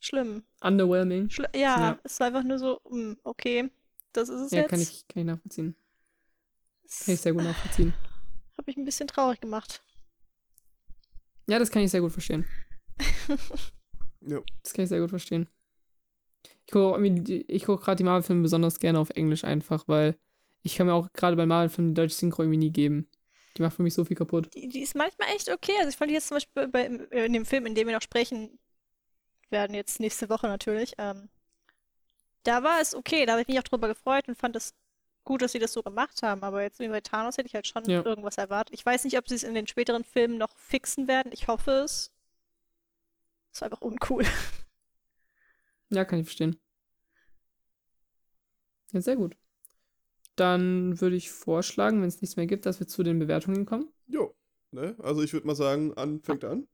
schlimm. Underwhelming. Schli ja, Ja. es war einfach nur so, hm, okay, das ist es Ja, jetzt. kann ich, kann ich nachvollziehen. Das Kann ich sehr gut nachvollziehen. hat mich ein bisschen traurig gemacht. Ja, das kann ich sehr gut verstehen. [LAUGHS] Ja. Das kann ich sehr gut verstehen. Ich gucke ich guck gerade die Marvel-Filme besonders gerne auf Englisch einfach, weil ich kann mir auch gerade bei Marvel-Filmen die deutsche Synchro irgendwie nie geben. Die macht für mich so viel kaputt. Die, die ist manchmal echt okay. Also ich fand die jetzt zum Beispiel bei, in dem Film, in dem wir noch sprechen werden, jetzt nächste Woche natürlich, ähm, da war es okay. Da habe ich mich auch drüber gefreut und fand es gut, dass sie das so gemacht haben. Aber jetzt wie bei Thanos hätte ich halt schon Ja. irgendwas erwartet. Ich weiß nicht, ob sie es in den späteren Filmen noch fixen werden. Ich hoffe es. Das war einfach uncool. Ja, kann ich verstehen. Ja, sehr gut. Dann würde ich vorschlagen, wenn es nichts mehr gibt, dass wir zu den Bewertungen kommen. Jo. Ne? Also ich würde mal sagen, an, fängt an.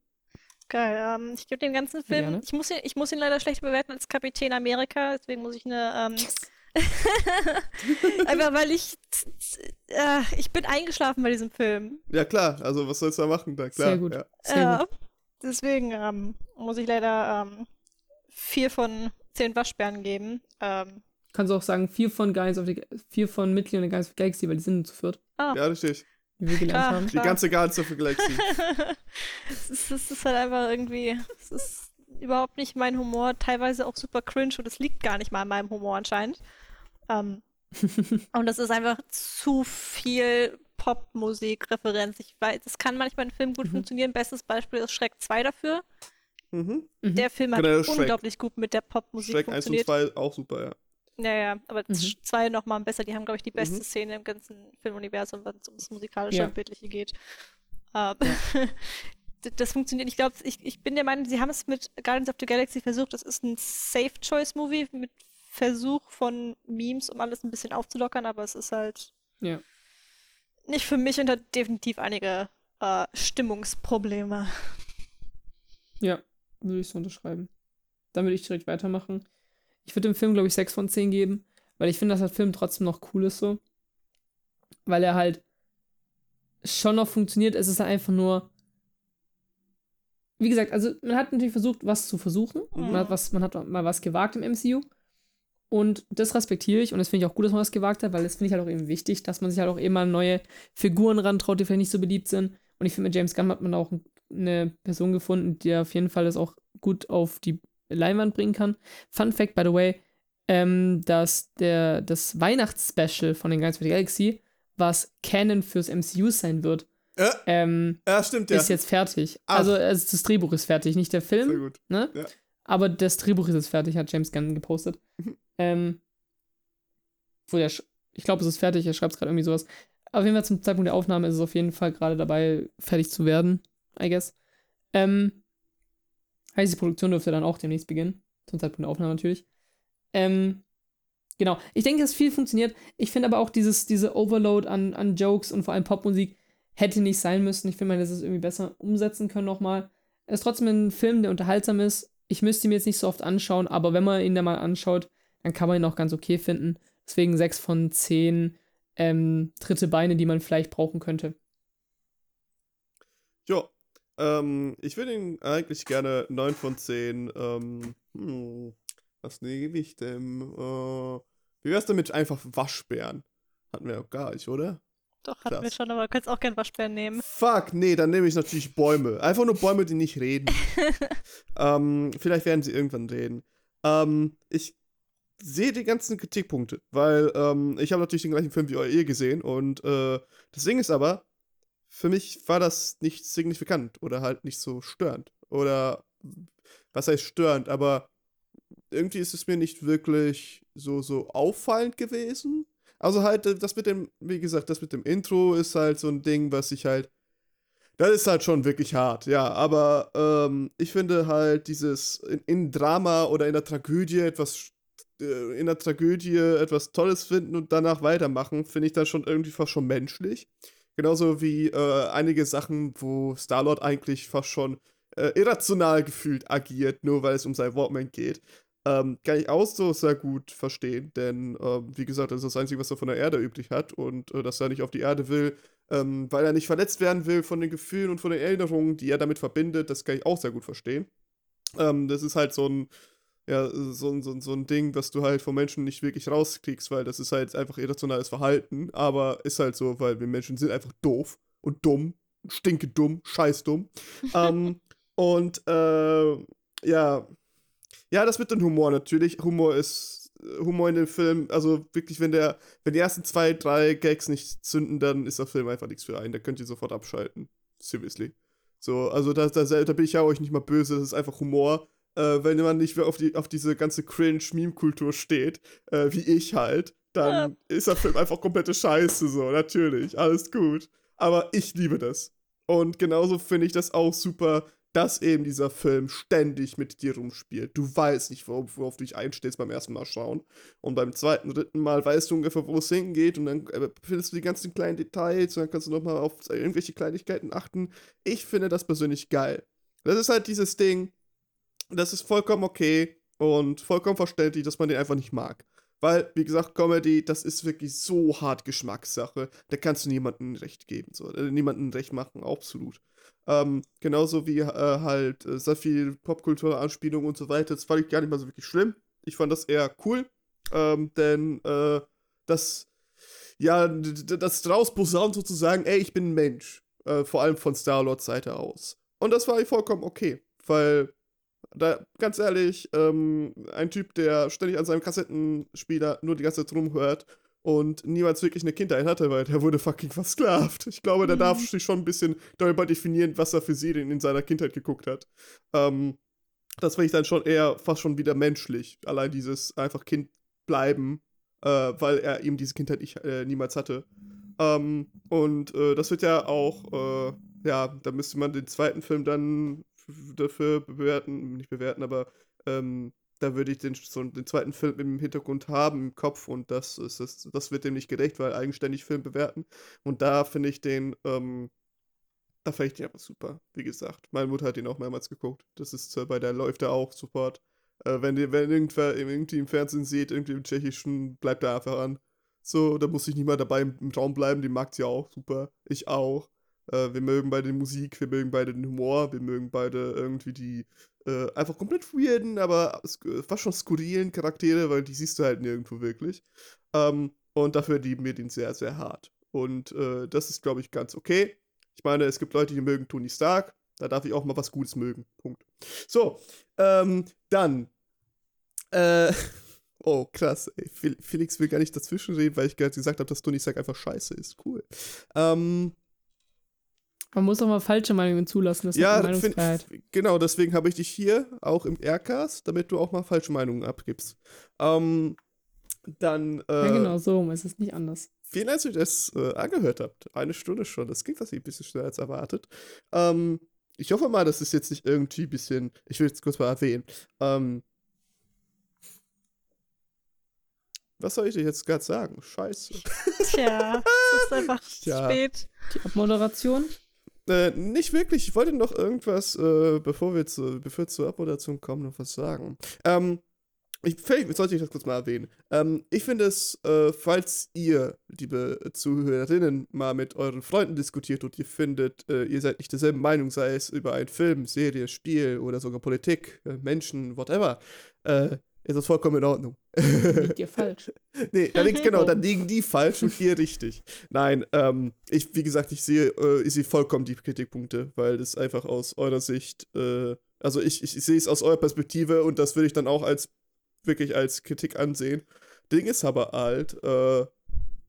Geil. Ähm, ich gebe den ganzen Film, ich muss, ihn, ich muss ihn leider schlecht bewerten als Kapitän Amerika, deswegen muss ich eine. Ähm, [LAUGHS] einfach weil ich. Äh, ich bin eingeschlafen bei diesem Film. Ja, klar. Also was sollst du da machen? Da, klar. Sehr gut. Ja. Sehr ja. gut. Deswegen ähm, muss ich leider ähm, vier von zehn Waschbären geben. Ähm, Kannst du auch sagen, vier von Guardians of the vier von Mitgliedern der Guardians of the Galaxy, weil die sind nur zu viert, ah, ja, richtig. wie wir gelernt Klar. haben. Die ganze Guardians of the Galaxy. [LAUGHS] es, ist, es ist halt einfach irgendwie. Es ist überhaupt nicht mein Humor, teilweise auch super cringe und es liegt gar nicht mal an meinem Humor anscheinend. Ähm, [LAUGHS] und das ist einfach zu viel Popmusik-Referenz. Ich weiß, das kann manchmal in Filmen gut Mhm. funktionieren. Bestes Beispiel ist Shrek 2 dafür. mhm. Mhm. Der Film hat Genau, Shrek. unglaublich gut mit der Popmusik Shrek 1 und funktioniert. 2 auch super, ja. Ja, ja, aber Mhm. 2 nochmal besser. Die haben, glaube ich, die beste Mhm. Szene im ganzen Filmuniversum, wenn es ums Musikalische Ja. und Bildliche geht. Ähm, [LAUGHS] das funktioniert. Ich glaube, ich, ich bin der Meinung, sie haben es mit Guardians of the Galaxy versucht. Das ist ein Safe-Choice-Movie mit Versuch von Memes, um alles ein bisschen aufzulockern, aber es ist halt Ja. nicht für mich und hat definitiv einige äh, Stimmungsprobleme. Ja, würde ich so unterschreiben. Dann würde ich direkt weitermachen. Ich würde dem Film, glaube ich, 6 von 10 geben, weil ich finde, dass der Film trotzdem noch cool ist so. Weil er halt schon noch funktioniert. Es ist halt einfach nur. Wie gesagt, also man hat natürlich versucht, was zu versuchen. Mhm. Man, hat was, man hat mal was gewagt im MCU. Und das respektiere ich und das finde ich auch gut, dass man das gewagt hat, weil das finde ich halt auch eben wichtig, dass man sich halt auch eben mal an neue Figuren rantraut, die vielleicht nicht so beliebt sind. Und ich finde, mit James Gunn hat man auch eine Person gefunden, die auf jeden Fall das auch gut auf die Leinwand bringen kann. Fun Fact, by the way, ähm, dass der, das Weihnachtsspecial von den Guardians of the Galaxy, was Canon fürs MCU sein wird, Äh, ähm, ja, stimmt, ja. ist jetzt fertig. Ach. Also es- das Drehbuch ist fertig, nicht der Film. Sehr gut. Ne? Ja. Aber das Drehbuch ist jetzt fertig, hat James Gunn gepostet. [LAUGHS] Ähm, wo der sch- ich glaube, es ist fertig, er schreibt es gerade irgendwie sowas. Auf jeden Fall zum Zeitpunkt der Aufnahme ist es auf jeden Fall gerade dabei, fertig zu werden, I guess. Ähm, heißt, die Produktion dürfte dann auch demnächst beginnen. Zum Zeitpunkt der Aufnahme natürlich. Ähm, genau. Ich denke, dass viel funktioniert. Ich finde aber auch dieses, diese Overload an, an Jokes und vor allem Popmusik hätte nicht sein müssen. Ich finde, man hätte es irgendwie besser umsetzen können nochmal. Es ist trotzdem ein Film, der unterhaltsam ist. Ich müsste ihn mir jetzt nicht so oft anschauen, aber wenn man ihn da mal anschaut, dann kann man ihn auch ganz okay finden. Deswegen 6 von 10 ähm, dritte Beine, die man vielleicht brauchen könnte. Ja, ähm, ich würde ihn eigentlich gerne 9 von 10. Ähm, hm, was nehme ich denn? Äh, wie wär's denn mit einfach Waschbären? Hatten wir ja gar nicht, oder? Doch, hatten wir Krass. schon, aber du kannst auch gern Waschbären nehmen. Fuck, nee, dann nehme ich natürlich Bäume. Einfach nur Bäume, die nicht reden. [LAUGHS] ähm, vielleicht werden sie irgendwann reden. Ähm, ich sehe die ganzen Kritikpunkte, weil ähm, ich habe natürlich den gleichen Film wie ihr gesehen und äh, das Ding ist aber, für mich war das nicht signifikant oder halt nicht so störend. Oder was heißt störend, aber irgendwie ist es mir nicht wirklich so, so auffallend gewesen. Also halt, äh, das mit dem, wie gesagt, das mit dem Intro ist halt so ein Ding, was ich halt. Das ist halt schon wirklich hart, ja. Aber ähm, ich finde halt dieses in, in Drama oder in der Tragödie etwas äh, in der Tragödie etwas Tolles finden und danach weitermachen, finde ich dann schon irgendwie fast schon menschlich. Genauso wie äh, einige Sachen, wo Star-Lord eigentlich fast schon äh, irrational gefühlt agiert, nur weil es um sein Walkman geht. Ähm, kann ich auch so sehr gut verstehen, denn ähm, wie gesagt, das ist das Einzige, was er von der Erde übrig hat und äh, dass er nicht auf die Erde will, ähm, weil er nicht verletzt werden will von den Gefühlen und von den Erinnerungen, die er damit verbindet, das kann ich auch sehr gut verstehen. Ähm, das ist halt so ein, ja, so, ein- so, ein- so ein Ding, was du halt von Menschen nicht wirklich rauskriegst, weil das ist halt einfach irrationales Verhalten, aber ist halt so, weil wir Menschen sind einfach doof und dumm, stinke dumm, scheiß dumm. [LAUGHS] ähm, und äh, ja, ja, das mit dem Humor natürlich. Humor ist Humor in dem Film, also wirklich, wenn der, wenn die ersten zwei, drei Gags nicht zünden, dann ist der Film einfach nichts für einen. Da könnt ihr sofort abschalten. Seriously. So, also da, da, da bin ich ja euch nicht mal böse, das ist einfach Humor. Äh, wenn man nicht auf, die, auf diese ganze Cringe-Meme-Kultur steht, äh, wie ich halt, dann ist der Film einfach komplette Scheiße, so, natürlich, alles gut. Aber ich liebe das. Und genauso finde ich das auch super, dass eben dieser Film ständig mit dir rumspielt. Du weißt nicht, worauf, worauf du dich einstellst beim ersten Mal schauen. Und beim zweiten, dritten Mal weißt du ungefähr, wo es hingeht. Und dann äh, findest du die ganzen kleinen Details und dann kannst du nochmal auf irgendwelche Kleinigkeiten achten. Ich finde das persönlich geil. Das ist halt dieses Ding, das ist vollkommen okay und vollkommen verständlich, dass man den einfach nicht mag. Weil, wie gesagt, Comedy, das ist wirklich so hart Geschmackssache. Da kannst du niemandem recht geben, so. Äh, niemandem recht machen, absolut. Ähm, genauso wie äh, halt äh, sehr viel Popkultur-Anspielung und so weiter. Das fand ich gar nicht mal so wirklich schlimm. Ich fand das eher cool. Ähm, denn äh, das, ja, das draus posaunt sozusagen, ey, ich bin ein Mensch. Äh, vor allem von Star-Lords Seite aus. Und das war vollkommen okay. Weil da, ganz ehrlich, ähm, ein Typ, der ständig an seinem Kassettenspieler nur die ganze Zeit rumhört und niemals wirklich eine Kindheit hatte, weil der wurde fucking versklavt. Ich glaube, der mhm. darf sich schon ein bisschen darüber definieren, was er für Serien in seiner Kindheit geguckt hat. Ähm, das finde ich dann schon eher fast schon wieder menschlich. Allein dieses einfach Kind bleiben, äh, weil er eben diese Kindheit ich, äh, niemals hatte. Ähm, und äh, das wird ja auch, äh, ja, da müsste man den zweiten Film dann dafür bewerten, nicht bewerten, aber ähm, da würde ich den, so den zweiten Film im Hintergrund haben, im Kopf und das ist das, das wird dem nicht gerecht, weil eigenständig Film bewerten. Und da finde ich den, ähm, da fand ich den aber super, wie gesagt. Meine Mutter hat ihn auch mehrmals geguckt. Das ist äh, bei der läuft er auch sofort. Äh, wenn, die, wenn irgendwer irgendwie im Fernsehen sieht, irgendwie im Tschechischen, bleibt er einfach an. So, da muss ich nicht mal dabei im, Raum bleiben, die mag sie auch super. Ich auch. Äh, wir mögen beide die Musik, wir mögen beide den Humor, wir mögen beide irgendwie die äh, einfach komplett weirden, aber fast schon skurrilen Charaktere, weil die siehst du halt nirgendwo wirklich. Ähm, und dafür lieben wir den sehr, sehr hart. Und äh, das ist, glaube ich, ganz okay. Ich meine, es gibt Leute, die mögen Tony Stark. Da darf ich auch mal was Gutes mögen. Punkt. So, ähm, dann. Äh, [LAUGHS] oh, krass. Ey. Felix will gar nicht dazwischenreden, weil ich gerade gesagt habe, dass Tony Stark einfach scheiße ist. Cool. Ähm, man muss auch mal falsche Meinungen zulassen. Das ja, Meinungsfreiheit. genau, deswegen habe ich dich hier auch im Aircast, damit du auch mal falsche Meinungen abgibst. Ähm, dann. Äh, ja, genau, so ist es nicht anders. Vielen Dank, dass ihr das äh, angehört habt. Eine Stunde schon. Das klingt tatsächlich ein bisschen schneller als erwartet. Ähm, ich hoffe mal, dass es jetzt nicht irgendwie ein bisschen. Ich will jetzt kurz mal erwähnen. Ähm, was soll ich dir jetzt gerade sagen? Scheiße. Tja, es ist [LAUGHS] einfach Tja. spät. Die Abmoderation? Äh, nicht wirklich. Ich wollte noch irgendwas, äh, bevor wir zu, bevor zur Abmoderation kommen, noch was sagen. Ähm, ich, vielleicht sollte ich das kurz mal erwähnen. Ähm, ich finde es, äh, falls ihr, liebe Zuhörerinnen, mal mit euren Freunden diskutiert und ihr findet, äh, ihr seid nicht derselben Meinung, sei es über einen Film, Serie, Spiel oder sogar Politik, äh, Menschen, whatever, äh, ist das vollkommen in Ordnung. Liegt ihr [LAUGHS] falsch. nee, dann liegt, genau, dann [LAUGHS] liegen die falsch und ihr richtig. Nein, ähm, ich, wie gesagt, ich sehe, äh, ich sehe vollkommen die Kritikpunkte, weil das einfach aus eurer Sicht, äh, also ich, ich, ich sehe es aus eurer Perspektive und das würde ich dann auch als, wirklich als Kritik ansehen. Ding ist aber halt, äh,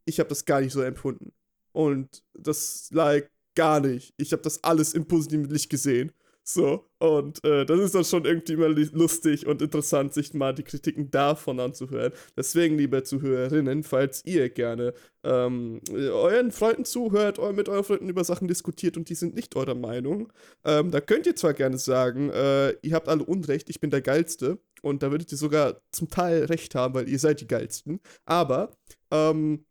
ich habe das gar nicht so empfunden. Und das lag gar nicht. Ich habe das alles im positiven Licht gesehen. So, und äh, das ist dann schon irgendwie immer lustig und interessant, sich mal die Kritiken davon anzuhören. Deswegen, liebe Zuhörerinnen, falls ihr gerne ähm, euren Freunden zuhört, mit euren Freunden über Sachen diskutiert und die sind nicht eurer Meinung, ähm, da könnt ihr zwar gerne sagen, äh, ihr habt alle Unrecht, ich bin der Geilste. Und da würdet ihr sogar zum Teil recht haben, weil ihr seid die Geilsten. Aber, ähm,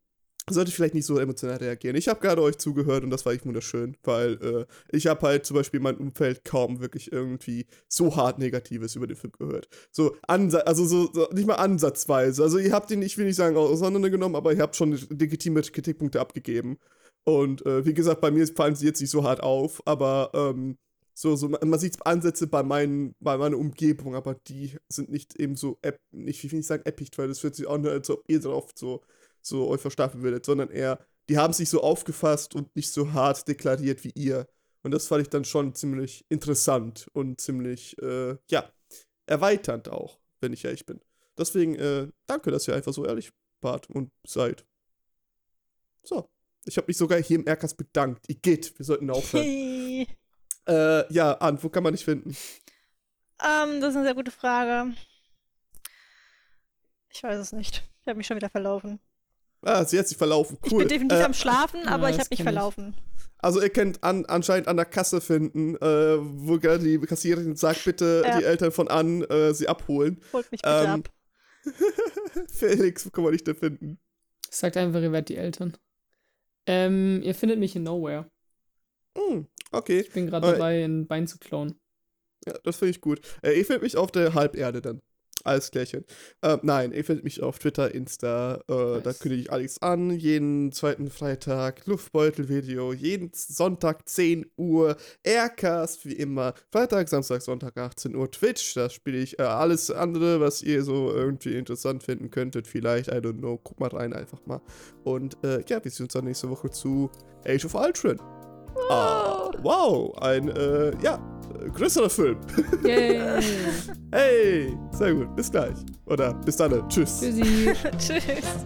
sollte vielleicht nicht so emotional reagieren. Ich habe gerade euch zugehört und das war echt wunderschön, weil äh, ich habe halt zum Beispiel in meinem Umfeld kaum wirklich irgendwie so hart Negatives über den Film gehört. So, also so, so, nicht mal ansatzweise. Also ihr habt ihn, ich will nicht sagen, auseinandergenommen, aber ihr habt schon legitime Kritikpunkte abgegeben. Und äh, wie gesagt, bei mir fallen sie jetzt nicht so hart auf, aber ähm, so, so, man sieht Ansätze bei, meinen, bei meiner Umgebung, aber die sind nicht eben so, nicht, ich will nicht sagen episch, weil das fühlt sich an, als ob ihr drauf so so euch verstapfen würdet, sondern eher, die haben sich so aufgefasst und nicht so hart deklariert wie ihr. Und das fand ich dann schon ziemlich interessant und ziemlich, äh, ja, erweiternd auch, wenn ich ehrlich bin. Deswegen, äh, danke, dass ihr einfach so ehrlich wart und seid. So. Ich habe mich sogar hier im Erkas bedankt. Igitt, wir sollten aufhören. Hey. Äh, ja, An, wo kann man dich finden? Um, ähm, das ist eine sehr gute Frage. Ich weiß es nicht. Ich habe mich schon wieder verlaufen. Ah, sie hat sich verlaufen. Cool. Ich bin definitiv äh, am Schlafen, aber ja, ich habe mich verlaufen. Also ihr könnt an, anscheinend an der Kasse finden, äh, wo gerade die Kassiererin sagt, bitte Ja. die Eltern von Ann äh, sie abholen. Holt mich bitte Ähm, ab. [LAUGHS] Felix, wo kann man dich denn finden? Sagt einfach, ihr werdet die Eltern. Ähm, ihr findet mich in Nowhere. Hm, okay, Ich bin gerade Äh, dabei, ein Bein zu klauen. ja, das finde ich gut. Äh, ihr findet mich auf der Halberde dann. Alles klärchen. Äh, nein, ihr findet mich auf Twitter, Insta, äh, da Nice. kündige ich alles an. Jeden zweiten Freitag Luftbeutel-Video, jeden Sonntag 10 Uhr Aircast, wie immer. Freitag, Samstag, Sonntag 18 Uhr Twitch. Da spiele ich äh, alles andere, was ihr so irgendwie interessant finden könntet. Vielleicht, I don't know. Guck mal rein einfach mal. Und äh, ja, wir sehen uns dann nächste Woche zu Age of Ultron. Ah, wow, ein, äh, ja, größerer Film. Yay! Hey, sehr gut. Bis gleich. Oder bis dann. Tschüss. Tschüssi! [LAUGHS] [LAUGHS] Tschüss.